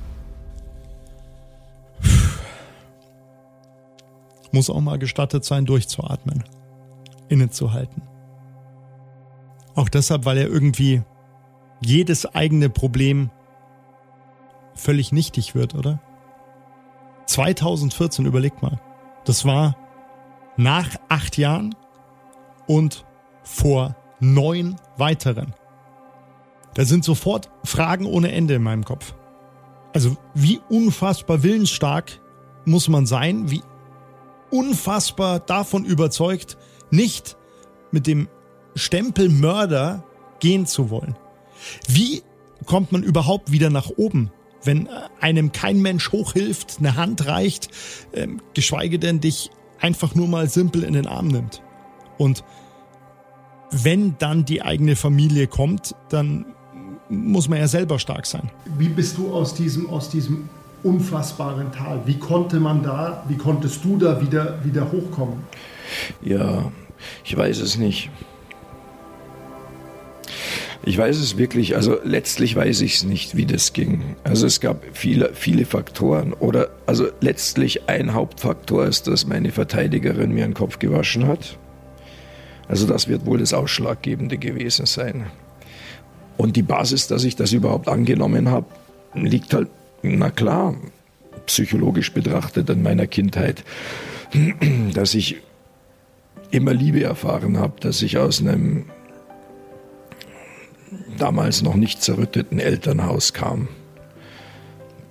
Muss auch mal gestattet sein, durchzuatmen, innezuhalten. Auch deshalb, weil er irgendwie jedes eigene Problem völlig nichtig wird, oder? 2014, überlegt mal. Das war nach acht Jahren und vor neun weiteren. Da sind sofort Fragen ohne Ende in meinem Kopf. Also wie unfassbar willensstark muss man sein, wie unfassbar davon überzeugt, nicht mit dem Stempel Mörder gehen zu wollen. Wie kommt man überhaupt wieder nach oben, wenn einem kein Mensch hochhilft, eine Hand reicht, ähm, geschweige denn dich einfach nur mal simpel in den Arm nimmt? Und wenn dann die eigene Familie kommt, dann muss man ja selber stark sein. Wie bist du aus diesem, aus diesem unfassbaren Tal? Wie konnte man da, wie konntest du da wieder, wieder hochkommen? Ja, ich weiß es nicht. Ich weiß es wirklich, also letztlich weiß ich es nicht, wie das ging. Also es gab viele, viele Faktoren. Oder also letztlich ein Hauptfaktor ist, dass meine Verteidigerin mir den Kopf gewaschen hat. Also das wird wohl das Ausschlaggebende gewesen sein. Und die Basis, dass ich das überhaupt angenommen habe, liegt halt, na klar, psychologisch betrachtet an meiner Kindheit, dass ich immer Liebe erfahren habe, dass ich aus einem damals noch nicht zerrütteten Elternhaus kam.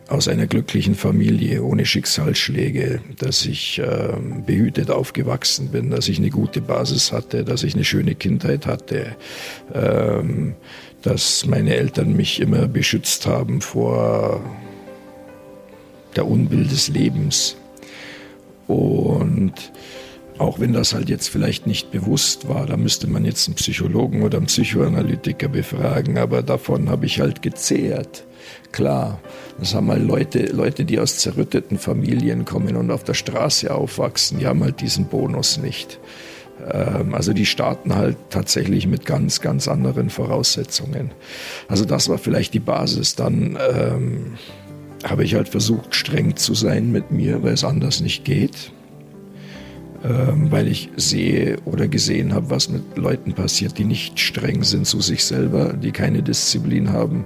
Aus einer glücklichen Familie ohne Schicksalsschläge, dass ich äh, behütet aufgewachsen bin, dass ich eine gute Basis hatte, dass ich eine schöne Kindheit hatte, ähm, dass meine Eltern mich immer beschützt haben vor der Unbill des Lebens. Und auch wenn das halt jetzt vielleicht nicht bewusst war, da müsste man jetzt einen Psychologen oder einen Psychoanalytiker befragen, aber davon habe ich halt gezehrt. Klar, das haben halt Leute, Leute, die aus zerrütteten Familien kommen und auf der Straße aufwachsen, die haben halt diesen Bonus nicht. Ähm, also die starten halt tatsächlich mit ganz, ganz anderen Voraussetzungen. Also das war vielleicht die Basis. Dann ähm, habe ich halt versucht, streng zu sein mit mir, weil es anders nicht geht. Ähm, weil ich sehe oder gesehen habe, was mit Leuten passiert, die nicht streng sind zu sich selber, die keine Disziplin haben.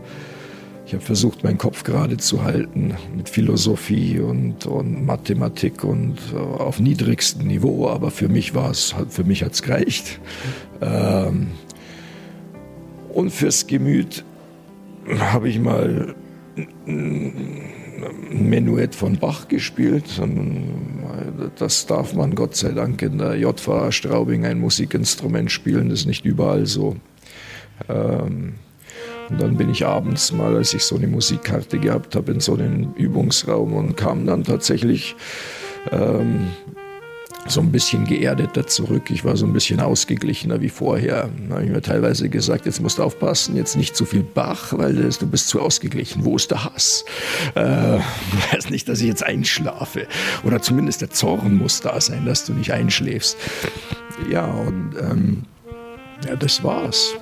Ich habe versucht, meinen Kopf gerade zu halten mit Philosophie und, und Mathematik und äh, auf niedrigstem Niveau, aber für mich war es, für mich hat es gereicht. Ähm, und fürs Gemüt habe ich mal Menuett von Bach gespielt. Das darf man Gott sei Dank in der JVA Straubing ein Musikinstrument spielen, das ist nicht überall so. Ähm, und dann bin ich abends mal, als ich so eine Musikkarte gehabt habe, in so einen Übungsraum und kam dann tatsächlich ähm, so ein bisschen geerdeter zurück. Ich war so ein bisschen ausgeglichener wie vorher. Da habe ich mir teilweise gesagt, jetzt musst du aufpassen, jetzt nicht zu viel Bach, weil du bist zu ausgeglichen. Wo ist der Hass? Äh, weiß nicht, dass ich jetzt einschlafe. Oder zumindest der Zorn muss da sein, dass du nicht einschläfst. Ja, und ähm, ja, das war's.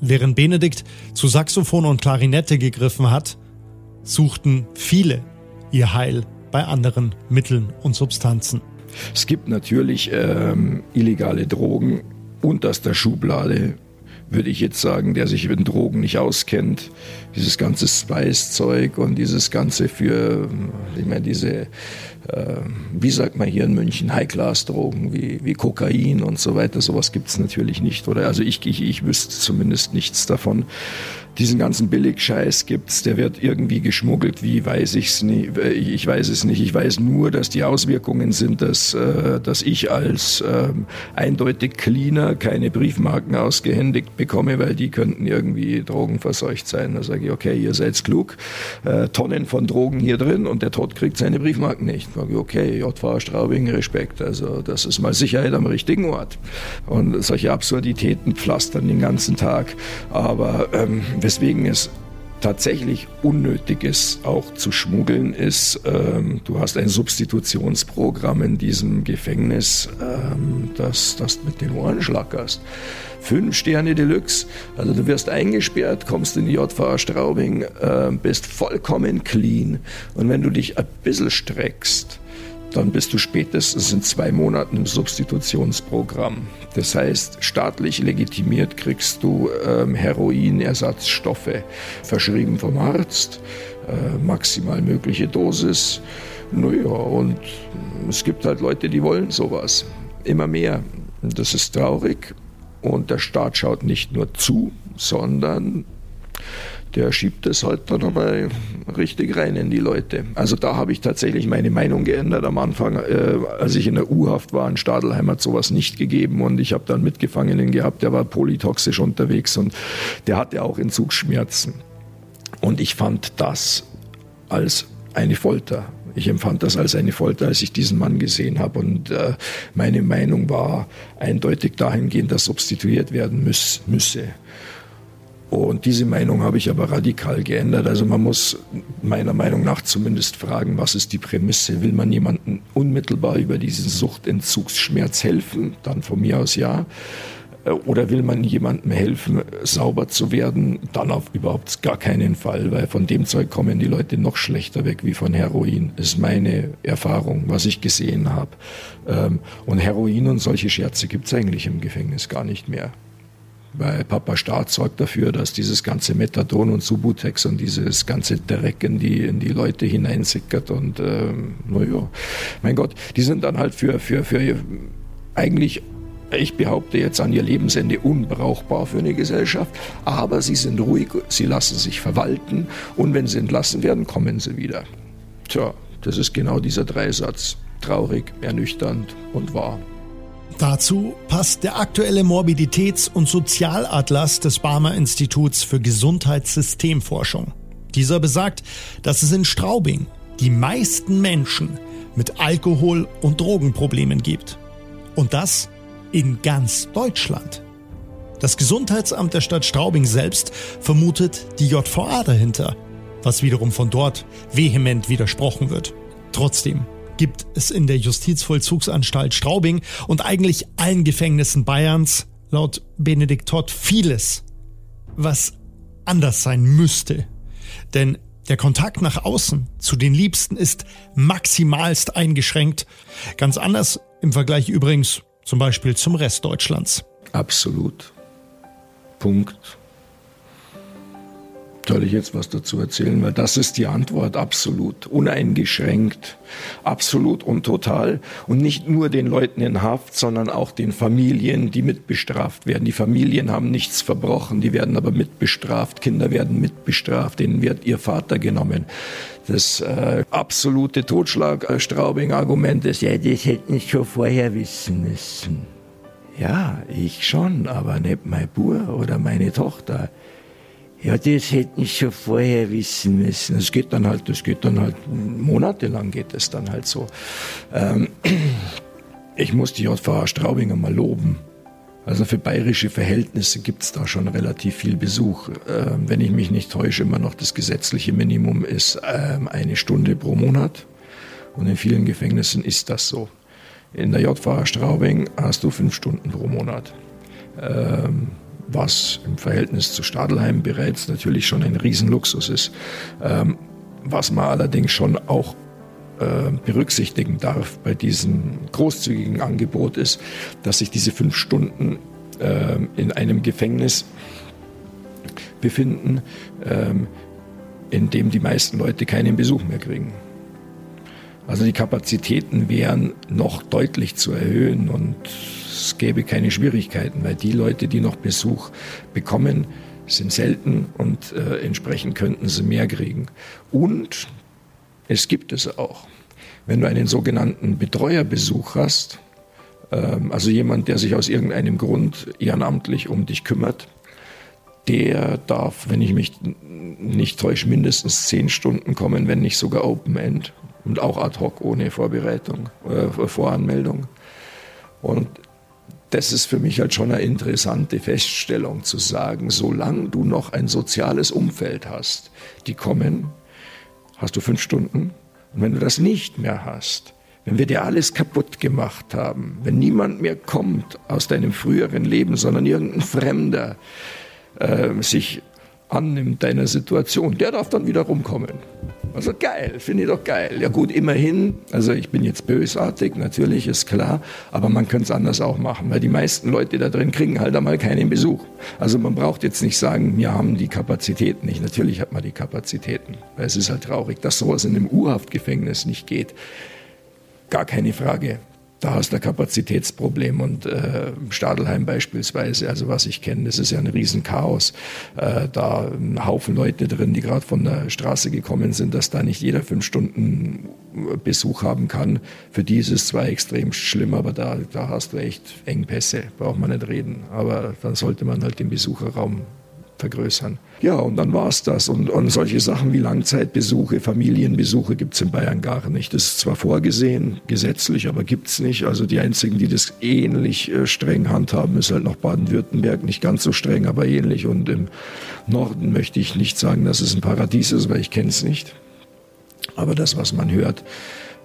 Während Benedikt zu Saxophon und Klarinette gegriffen hat, suchten viele ihr Heil bei anderen Mitteln und Substanzen. Es gibt natürlich ähm, illegale Drogen unterster Schublade, würde ich jetzt sagen, der sich mit Drogen nicht auskennt. Dieses ganze Spice-Zeug und dieses ganze für, ich meine, diese wie sagt man hier in München, High-Class-Drogen wie, wie Kokain und so weiter. Sowas gibt es natürlich nicht. Oder also ich, ich, ich wüsste zumindest nichts davon diesen ganzen Billigscheiß gibt's, der wird irgendwie geschmuggelt. Wie weiß ich's nicht? Ich weiß es nicht. Ich weiß nur, dass die Auswirkungen sind, dass, äh, dass ich als ähm, eindeutig Cleaner keine Briefmarken ausgehändigt bekomme, weil die könnten irgendwie drogenverseucht sein. Da sage ich, okay, ihr seid klug, äh, Tonnen von Drogen hier drin und der Tod kriegt seine Briefmarken nicht. Da sage ich, okay, JV Straubing, Respekt. Also das ist mal Sicherheit am richtigen Ort. Und solche Absurditäten pflastern den ganzen Tag. Aber ähm, weswegen es tatsächlich unnötig ist, auch zu schmuggeln, ist, ähm, du hast ein Substitutionsprogramm in diesem Gefängnis, ähm, das, das mit den Ohren schlackerst. Fünf Sterne Deluxe, also du wirst eingesperrt, kommst in die JVA Straubing, äh, bist vollkommen clean und wenn du dich ein bisschen streckst, dann bist du spätestens in zwei Monaten im Substitutionsprogramm. Das heißt, staatlich legitimiert kriegst du ähm, Heroinersatzstoffe, verschrieben vom Arzt, äh, maximal mögliche Dosis. Naja, und es gibt halt Leute, die wollen sowas. Immer mehr. Das ist traurig. Und der Staat schaut nicht nur zu, sondern der schiebt es halt dann dabei richtig rein in die Leute. Also da habe ich tatsächlich meine Meinung geändert am Anfang. Äh, als ich in der U-Haft war in Stadelheim hat sowas nicht gegeben und ich habe dann Mitgefangenen gehabt, der war polytoxisch unterwegs und der hatte auch Entzugsschmerzen. Und ich fand das als eine Folter. Ich empfand das als eine Folter, als ich diesen Mann gesehen habe. Und äh, meine Meinung war eindeutig dahingehend, dass substituiert werden müß, müsse. Und diese Meinung habe ich aber radikal geändert. Also man muss meiner Meinung nach zumindest fragen, was ist die Prämisse? Will man jemandem unmittelbar über diesen Suchtentzugsschmerz helfen? Dann von mir aus ja. Oder will man jemandem helfen, sauber zu werden? Dann auf überhaupt gar keinen Fall, weil von dem Zeug kommen die Leute noch schlechter weg wie von Heroin. Das ist meine Erfahrung, was ich gesehen habe. Ähm, und Heroin und solche Scherze gibt es eigentlich im Gefängnis gar nicht mehr. Weil Papa Staat sorgt dafür, dass dieses ganze Methadon und Subutex und dieses ganze Dreck in die, in die Leute hineinsickert. Und ähm, naja, mein Gott, die sind dann halt für, für, für eigentlich ich behaupte jetzt an ihr Lebensende unbrauchbar für eine Gesellschaft, aber sie sind ruhig, sie lassen sich verwalten und wenn sie entlassen werden, kommen sie wieder. Tja, das ist genau dieser Dreisatz. Traurig, ernüchternd und wahr. Dazu passt der aktuelle Morbiditäts- und Sozialatlas des Barmer Instituts für Gesundheitssystemforschung. Dieser besagt, dass es in Straubing die meisten Menschen mit Alkohol- und Drogenproblemen gibt. Und das in ganz Deutschland. Das Gesundheitsamt der Stadt Straubing selbst vermutet die JVA dahinter, was wiederum von dort vehement widersprochen wird. Trotzdem gibt es in der Justizvollzugsanstalt Straubing und eigentlich allen Gefängnissen Bayerns laut Benedikt Todd vieles, was anders sein müsste. Denn der Kontakt nach außen zu den Liebsten ist maximalst eingeschränkt. Ganz anders im Vergleich übrigens zum Beispiel zum Rest Deutschlands. Absolut. Punkt. Soll ich jetzt was dazu erzählen? Weil das ist die Antwort absolut, uneingeschränkt, absolut und total. Und nicht nur den Leuten in Haft, sondern auch den Familien, die mitbestraft werden. Die Familien haben nichts verbrochen, die werden aber mitbestraft. Kinder werden mitbestraft, denen wird ihr Vater genommen. Das äh, absolute Totschlag-Straubing-Argument ist, ja, das hätten ich schon vorher wissen müssen. Ja, ich schon, aber nicht mein Bub oder meine Tochter. Ja, das hätten ich schon vorher wissen müssen. Es geht dann halt, das geht dann halt monatelang geht es dann halt so. Ähm, ich muss die JVA Straubinger mal loben. Also für bayerische Verhältnisse gibt es da schon relativ viel Besuch. Ähm, wenn ich mich nicht täusche, immer noch das gesetzliche Minimum ist ähm, eine Stunde pro Monat. Und in vielen Gefängnissen ist das so. In der JVA Straubing hast du fünf Stunden pro Monat. Ähm, was im Verhältnis zu Stadelheim bereits natürlich schon ein Riesenluxus ist. Ähm, was man allerdings schon auch äh, berücksichtigen darf bei diesem großzügigen Angebot ist, dass sich diese fünf Stunden äh, in einem Gefängnis befinden, äh, in dem die meisten Leute keinen Besuch mehr kriegen. Also die Kapazitäten wären noch deutlich zu erhöhen und es gäbe keine Schwierigkeiten, weil die Leute, die noch Besuch bekommen, sind selten und äh, entsprechend könnten sie mehr kriegen. Und es gibt es auch. Wenn du einen sogenannten Betreuerbesuch hast, ähm, also jemand, der sich aus irgendeinem Grund ehrenamtlich um dich kümmert, der darf, wenn ich mich nicht täusche, mindestens zehn Stunden kommen, wenn nicht sogar Open End und auch ad hoc ohne Vorbereitung, äh, Voranmeldung. Und das ist für mich halt schon eine interessante Feststellung zu sagen, solange du noch ein soziales Umfeld hast, die kommen, hast du fünf Stunden. Und wenn du das nicht mehr hast, wenn wir dir alles kaputt gemacht haben, wenn niemand mehr kommt aus deinem früheren Leben, sondern irgendein Fremder äh, sich annimmt deiner Situation, der darf dann wieder rumkommen. Also geil, finde ich doch geil. Ja gut, immerhin, also ich bin jetzt bösartig, natürlich ist klar, aber man könnte es anders auch machen, weil die meisten Leute da drin kriegen halt einmal keinen Besuch. Also man braucht jetzt nicht sagen, wir haben die Kapazitäten nicht. Natürlich hat man die Kapazitäten, weil es ist halt traurig, dass sowas in einem Urhaftgefängnis nicht geht. Gar keine Frage da hast du ein Kapazitätsproblem. Und äh, Stadelheim beispielsweise, also was ich kenne, das ist ja ein Riesenchaos. Äh, da ein Haufen Leute drin, die gerade von der Straße gekommen sind, dass da nicht jeder fünf Stunden Besuch haben kann. Für die ist es zwar extrem schlimm, aber da, da hast du echt Engpässe, braucht man nicht reden. Aber dann sollte man halt den Besucherraum vergrößern. Ja, und dann war es das. Und, und solche Sachen wie Langzeitbesuche, Familienbesuche gibt es in Bayern gar nicht. Das ist zwar vorgesehen, gesetzlich, aber gibt es nicht. Also die einzigen, die das ähnlich äh, streng handhaben, ist halt noch Baden-Württemberg. Nicht ganz so streng, aber ähnlich. Und im Norden möchte ich nicht sagen, dass es ein Paradies ist, weil ich kenne es nicht. Aber das, was man hört,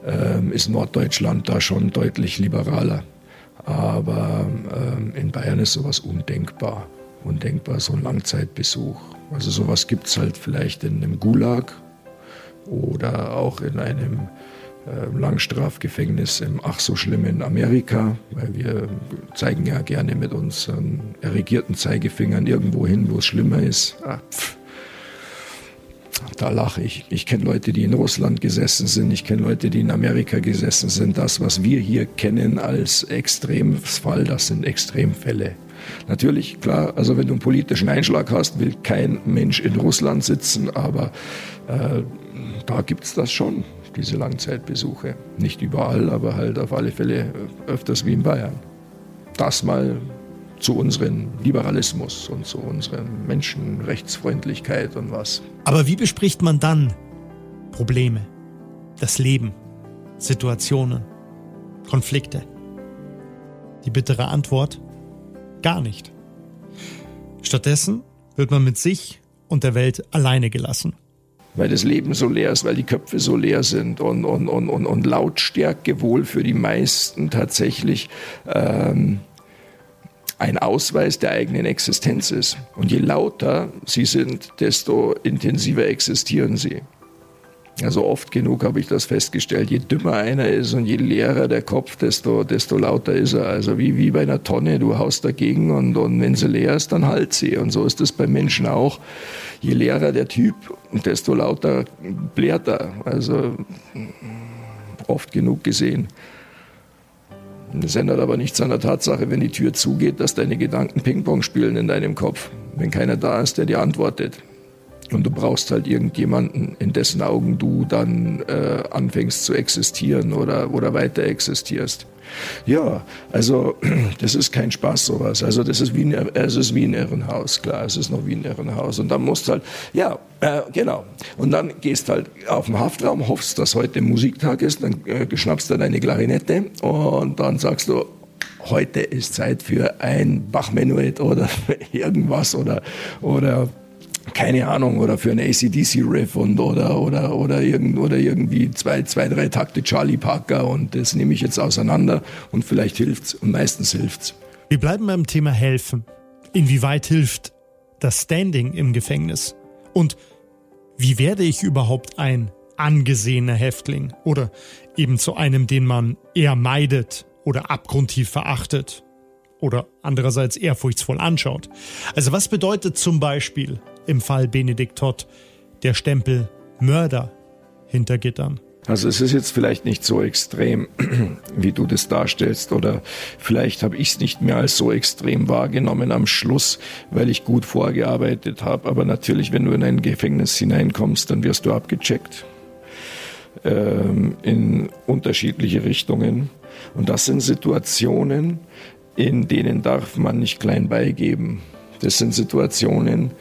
ähm, ist Norddeutschland da schon deutlich liberaler. Aber ähm, in Bayern ist sowas undenkbar undenkbar, so ein Langzeitbesuch. Also sowas gibt es halt vielleicht in einem Gulag oder auch in einem äh, Langstrafgefängnis im ach so schlimmen Amerika, weil wir zeigen ja gerne mit unseren erregierten Zeigefingern irgendwo hin, wo es schlimmer ist. Ah, da lache ich. Ich kenne Leute, die in Russland gesessen sind. Ich kenne Leute, die in Amerika gesessen sind. Das, was wir hier kennen als Extremfall, das sind Extremfälle. Natürlich, klar, also wenn du einen politischen Einschlag hast, will kein Mensch in Russland sitzen, aber äh, da gibt es das schon, diese Langzeitbesuche. Nicht überall, aber halt auf alle Fälle öfters wie in Bayern. Das mal zu unserem Liberalismus und zu unserer Menschenrechtsfreundlichkeit und was. Aber wie bespricht man dann Probleme, das Leben, Situationen, Konflikte? Die bittere Antwort, Gar nicht. Stattdessen wird man mit sich und der Welt alleine gelassen. Weil das Leben so leer ist, weil die Köpfe so leer sind und, und, und, und, und Lautstärke wohl für die meisten tatsächlich ähm, ein Ausweis der eigenen Existenz ist. Und je lauter sie sind, desto intensiver existieren sie. Also oft genug habe ich das festgestellt, je dümmer einer ist und je leerer der Kopf, desto, desto lauter ist er. Also wie, wie bei einer Tonne, du haust dagegen und, und wenn sie leer ist, dann halt sie. Und so ist es bei Menschen auch. Je leerer der Typ, desto lauter blärt er. Also oft genug gesehen. Das ändert aber nichts an der Tatsache, wenn die Tür zugeht, dass deine Gedanken Ping-Pong spielen in deinem Kopf. Wenn keiner da ist, der dir antwortet. Und du brauchst halt irgendjemanden, in dessen Augen du dann äh, anfängst zu existieren oder, oder weiter existierst. Ja, also das ist kein Spaß sowas. Also das ist wie ein, es ist wie ein Irrenhaus, klar, es ist noch wie ein Irrenhaus. Und dann musst halt, ja, äh, genau. Und dann gehst halt auf den Haftraum, hoffst, dass heute Musiktag ist, dann äh, schnappst du deine Klarinette und dann sagst du, heute ist Zeit für ein Bachmenuett oder irgendwas oder, oder keine Ahnung, oder für einen ACDC-Riff und oder, oder, oder, irgend, oder irgendwie zwei, zwei, drei Takte Charlie Parker und das nehme ich jetzt auseinander und vielleicht hilft's und meistens hilft's. Wir bleiben beim Thema helfen. Inwieweit hilft das Standing im Gefängnis? Und wie werde ich überhaupt ein angesehener Häftling oder eben zu einem, den man eher meidet oder abgrundtief verachtet oder andererseits ehrfurchtsvoll anschaut? Also was bedeutet zum Beispiel im Fall Benedikt Todd der Stempel Mörder hinter Gittern? Also es ist jetzt vielleicht nicht so extrem, wie du das darstellst, oder vielleicht habe ich es nicht mehr als so extrem wahrgenommen am Schluss, weil ich gut vorgearbeitet habe. Aber natürlich, wenn du in ein Gefängnis hineinkommst, dann wirst du abgecheckt ähm, in unterschiedliche Richtungen. Und das sind Situationen, in denen darf man nicht klein beigeben. Das sind Situationen,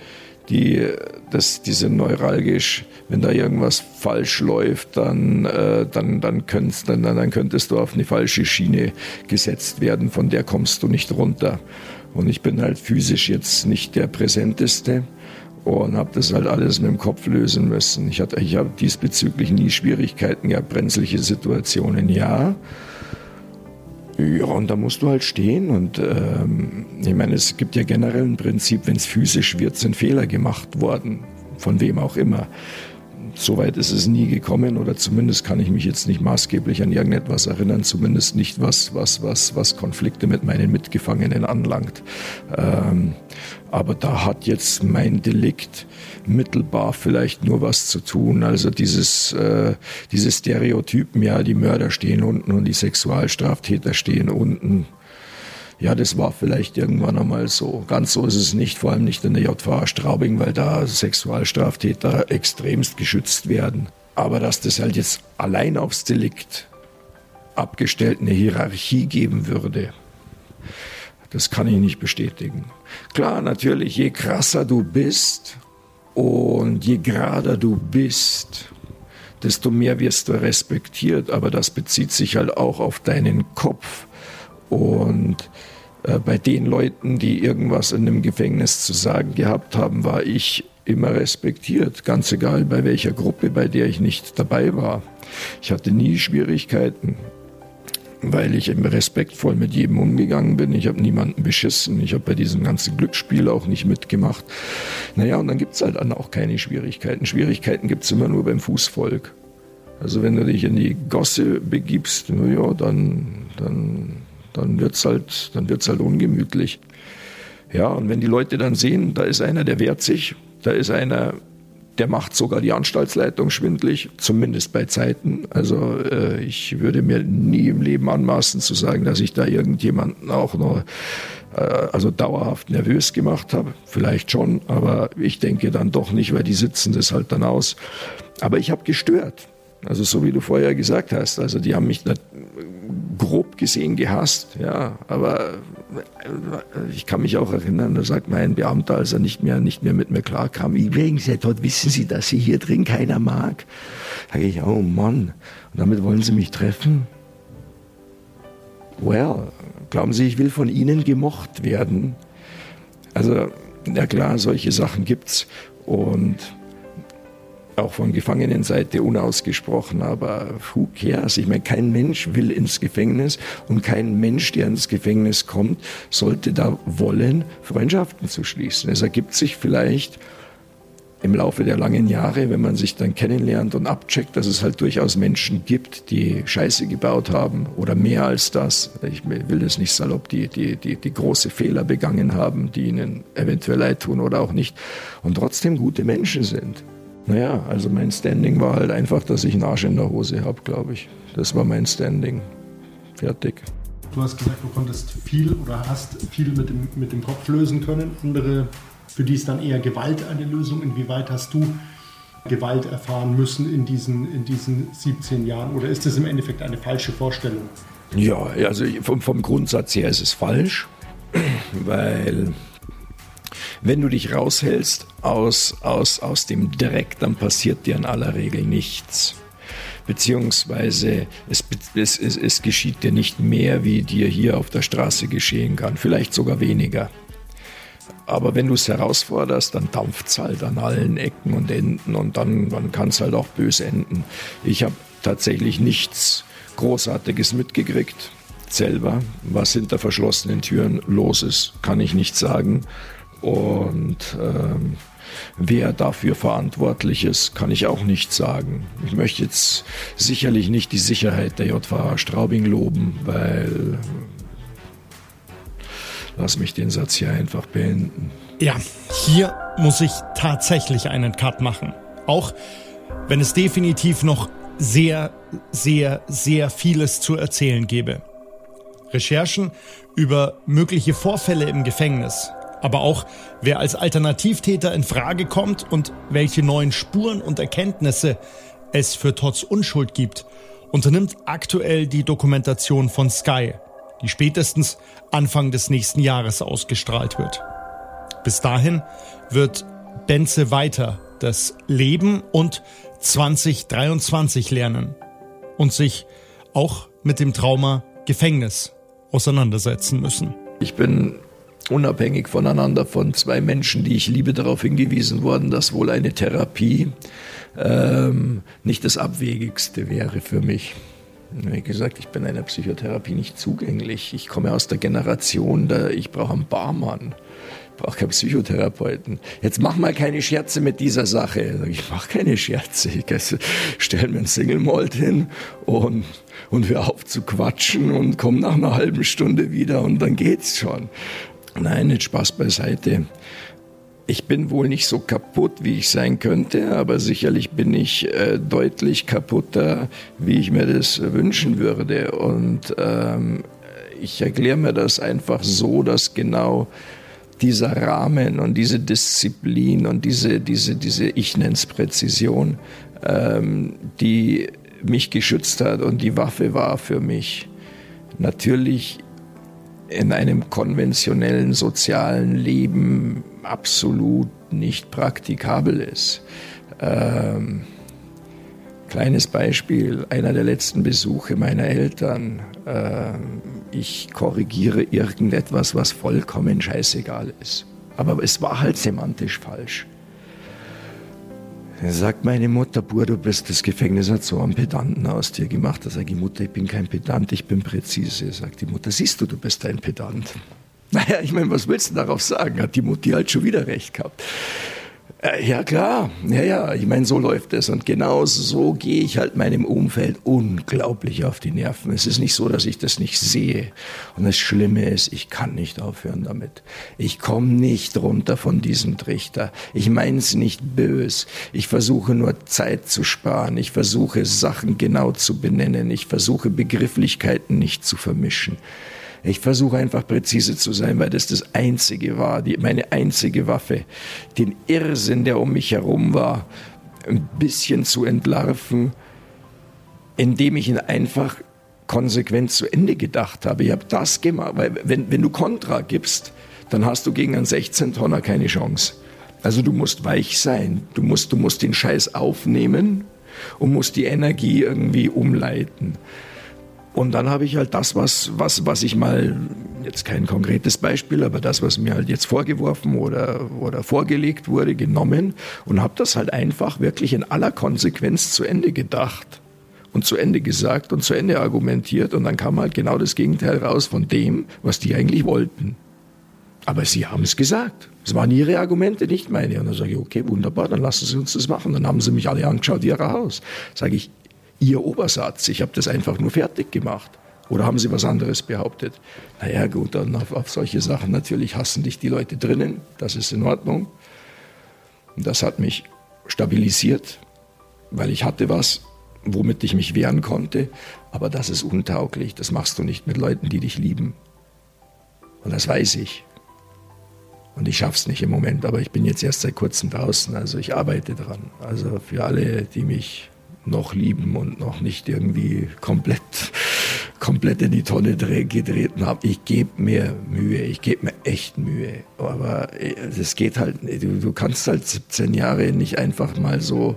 die, das, die sind neuralgisch. Wenn da irgendwas falsch läuft, dann, äh, dann, dann, könntest, dann, dann könntest du auf eine falsche Schiene gesetzt werden, von der kommst du nicht runter. Und ich bin halt physisch jetzt nicht der Präsenteste und habe das halt alles mit dem Kopf lösen müssen. Ich, hatte, ich habe diesbezüglich nie Schwierigkeiten gehabt, brenzliche Situationen, ja. Ja, und da musst du halt stehen. Und ähm, ich meine, es gibt ja generell ein Prinzip, wenn es physisch wird, sind Fehler gemacht worden, von wem auch immer. Soweit ist es nie gekommen oder zumindest kann ich mich jetzt nicht maßgeblich an irgendetwas erinnern, zumindest nicht was, was, was, was Konflikte mit meinen Mitgefangenen anlangt. Ähm, aber da hat jetzt mein Delikt mittelbar vielleicht nur was zu tun. Also dieses, äh, diese Stereotypen, ja, die Mörder stehen unten und die Sexualstraftäter stehen unten. Ja, das war vielleicht irgendwann einmal so. Ganz so ist es nicht, vor allem nicht in der JVA Straubing, weil da Sexualstraftäter extremst geschützt werden. Aber dass das halt jetzt allein aufs Delikt abgestellt eine Hierarchie geben würde, das kann ich nicht bestätigen. Klar, natürlich, je krasser du bist und je gerader du bist, desto mehr wirst du respektiert. Aber das bezieht sich halt auch auf deinen Kopf. Und äh, bei den Leuten, die irgendwas in dem Gefängnis zu sagen gehabt haben, war ich immer respektiert, ganz egal bei welcher Gruppe, bei der ich nicht dabei war. Ich hatte nie Schwierigkeiten, weil ich eben respektvoll mit jedem umgegangen bin. Ich habe niemanden beschissen. Ich habe bei diesem ganzen Glücksspiel auch nicht mitgemacht. Naja, und dann gibt es halt dann auch keine Schwierigkeiten. Schwierigkeiten gibt es immer nur beim Fußvolk. Also wenn du dich in die Gosse begibst, naja, dann, dann dann wird's halt, halt ungemütlich. Ja, und wenn die Leute dann sehen, da ist einer, der wehrt sich, da ist einer, der macht sogar die Anstaltsleitung schwindlig, zumindest bei Zeiten. Also äh, ich würde mir nie im Leben anmaßen zu sagen, dass ich da irgendjemanden auch noch äh, also dauerhaft nervös gemacht habe. Vielleicht schon, aber ich denke dann doch nicht, weil die sitzen das halt dann aus. Aber ich habe gestört. Also so wie du vorher gesagt hast, also die haben mich grob gesehen gehasst, ja, aber äh, ich kann mich auch erinnern, da sagt mein Beamter, als er nicht mehr, nicht mehr mit mir klarkam, übrigens, Herr Todd, wissen Sie, dass Sie hier drin keiner mag? Da sage ich, oh Mann, und damit wollen Sie mich treffen? Well, glauben Sie, ich will von Ihnen gemocht werden? Also, ja klar, solche Sachen gibt's und auch von Gefangenenseite unausgesprochen, aber who cares? Ich meine, kein Mensch will ins Gefängnis und kein Mensch, der ins Gefängnis kommt, sollte da wollen, Freundschaften zu schließen. Es ergibt sich vielleicht im Laufe der langen Jahre, wenn man sich dann kennenlernt und abcheckt, dass es halt durchaus Menschen gibt, die Scheiße gebaut haben oder mehr als das. Ich will das nicht salopp, die, die, die, die große Fehler begangen haben, die ihnen eventuell leid tun oder auch nicht und trotzdem gute Menschen sind. Naja, also mein Standing war halt einfach, dass ich einen Arsch in der Hose habe, glaube ich. Das war mein Standing. Fertig. Du hast gesagt, du konntest viel oder hast viel mit dem, mit dem Kopf lösen können. Andere, für die ist dann eher Gewalt eine Lösung. Inwieweit hast du Gewalt erfahren müssen in diesen, in diesen 17 Jahren? Oder ist das im Endeffekt eine falsche Vorstellung? Ja, also vom, vom Grundsatz her ist es falsch, weil wenn du dich raushältst aus, aus, aus dem Dreck, dann passiert dir in aller Regel nichts. Beziehungsweise es, es, es, es geschieht dir nicht mehr, wie dir hier auf der Straße geschehen kann. Vielleicht sogar weniger. Aber wenn du es herausforderst, dann dampft es halt an allen Ecken und Enden und dann, dann kann es halt auch böse enden. Ich habe tatsächlich nichts Großartiges mitgekriegt selber. Was hinter verschlossenen Türen los ist, kann ich nicht sagen. Und ähm, wer dafür verantwortlich ist, kann ich auch nicht sagen. Ich möchte jetzt sicherlich nicht die Sicherheit der JVA Straubing loben, weil lass mich den Satz hier einfach beenden. Ja, hier muss ich tatsächlich einen Cut machen. Auch wenn es definitiv noch sehr, sehr, sehr vieles zu erzählen gäbe. Recherchen über mögliche Vorfälle im Gefängnis, aber auch wer als Alternativtäter in Frage kommt und welche neuen Spuren und Erkenntnisse es für Todds Unschuld gibt, unternimmt aktuell die Dokumentation von Sky, die spätestens Anfang des nächsten Jahres ausgestrahlt wird. Bis dahin wird Benze weiter das Leben und 2023 lernen und sich auch mit dem Trauma Gefängnis auseinandersetzen müssen. Ich bin unabhängig voneinander von zwei Menschen, die ich liebe, darauf hingewiesen worden, dass wohl eine Therapie ähm, nicht das Abwegigste wäre für mich. Wie gesagt, ich bin einer Psychotherapie nicht zugänglich. Ich komme aus der Generation, da ich brauche einen Barmann brauche keinen Psychotherapeuten. Jetzt mach mal keine Scherze mit dieser Sache. Ich mache keine Scherze. Ich stelle mir einen Single Malt hin und, und hör auf zu quatschen und komm nach einer halben Stunde wieder und dann geht's schon. Nein, nicht Spaß beiseite. Ich bin wohl nicht so kaputt, wie ich sein könnte, aber sicherlich bin ich äh, deutlich kaputter, wie ich mir das wünschen würde. Und ähm, ich erkläre mir das einfach so, dass genau dieser Rahmen und diese Disziplin und diese, diese, diese ich nenne es Präzision, ähm, die mich geschützt hat und die Waffe war für mich. Natürlich in einem konventionellen sozialen Leben absolut nicht praktikabel ist. Ähm, kleines Beispiel, einer der letzten Besuche meiner Eltern. Ähm, ich korrigiere irgendetwas, was vollkommen scheißegal ist. Aber es war halt semantisch falsch. Sagt meine Mutter, Bur, du bist das Gefängnis hat so einen Pedanten aus dir gemacht. Da sage ich, Mutter, ich bin kein Pedant, ich bin präzise. Sagt die Mutter, siehst du, du bist ein Pedant. Naja, ich meine, was willst du darauf sagen? Hat die Mutti halt schon wieder recht gehabt. Äh, ja klar, ja, ja, ich meine, so läuft es. Und genau so gehe ich halt meinem Umfeld unglaublich auf die Nerven. Es ist nicht so, dass ich das nicht sehe. Und das Schlimme ist, ich kann nicht aufhören damit. Ich komme nicht runter von diesem Trichter. Ich meine es nicht bös. Ich versuche nur Zeit zu sparen. Ich versuche Sachen genau zu benennen. Ich versuche Begrifflichkeiten nicht zu vermischen. Ich versuche einfach präzise zu sein, weil das das Einzige war, die, meine einzige Waffe, den Irrsinn, der um mich herum war, ein bisschen zu entlarven, indem ich ihn einfach konsequent zu Ende gedacht habe. Ich habe das gemacht, weil wenn, wenn du Kontra gibst, dann hast du gegen einen 16-Tonner keine Chance. Also du musst weich sein, du musst, du musst den Scheiß aufnehmen und musst die Energie irgendwie umleiten. Und dann habe ich halt das, was, was, was ich mal, jetzt kein konkretes Beispiel, aber das, was mir halt jetzt vorgeworfen oder, oder vorgelegt wurde, genommen und habe das halt einfach wirklich in aller Konsequenz zu Ende gedacht und zu Ende gesagt und zu Ende argumentiert. Und dann kam halt genau das Gegenteil raus von dem, was die eigentlich wollten. Aber sie haben es gesagt. Es waren ihre Argumente, nicht meine. Und dann sage ich, okay, wunderbar, dann lassen Sie uns das machen. Dann haben sie mich alle angeschaut, ihr Haus. Sage ich, Ihr Obersatz, ich habe das einfach nur fertig gemacht. Oder haben Sie was anderes behauptet? Naja, gut, dann auf, auf solche Sachen natürlich hassen dich die Leute drinnen, das ist in Ordnung. Und das hat mich stabilisiert, weil ich hatte was, womit ich mich wehren konnte. Aber das ist untauglich, das machst du nicht mit Leuten, die dich lieben. Und das weiß ich. Und ich schaff's nicht im Moment, aber ich bin jetzt erst seit kurzem draußen, also ich arbeite dran. Also für alle, die mich noch lieben und noch nicht irgendwie komplett, komplett in die Tonne getreten habe. Ich gebe mir Mühe, ich gebe mir echt Mühe. Aber es geht halt, du, du kannst halt 17 Jahre nicht einfach mal so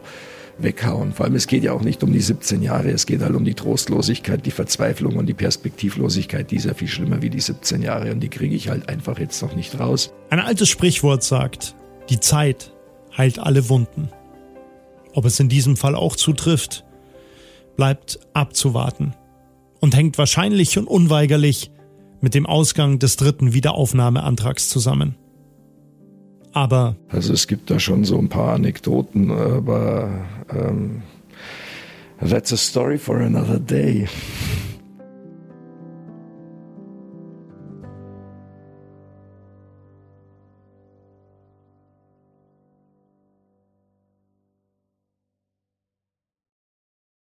weghauen. Vor allem, es geht ja auch nicht um die 17 Jahre, es geht halt um die Trostlosigkeit, die Verzweiflung und die Perspektivlosigkeit, die ist ja viel schlimmer wie die 17 Jahre und die kriege ich halt einfach jetzt noch nicht raus. Ein altes Sprichwort sagt, die Zeit heilt alle Wunden. Ob es in diesem Fall auch zutrifft, bleibt abzuwarten. und hängt wahrscheinlich und unweigerlich mit dem Ausgang des dritten Wiederaufnahmeantrags zusammen. Aber. Also es gibt da schon so ein paar Anekdoten, aber ähm, that's a story for another day.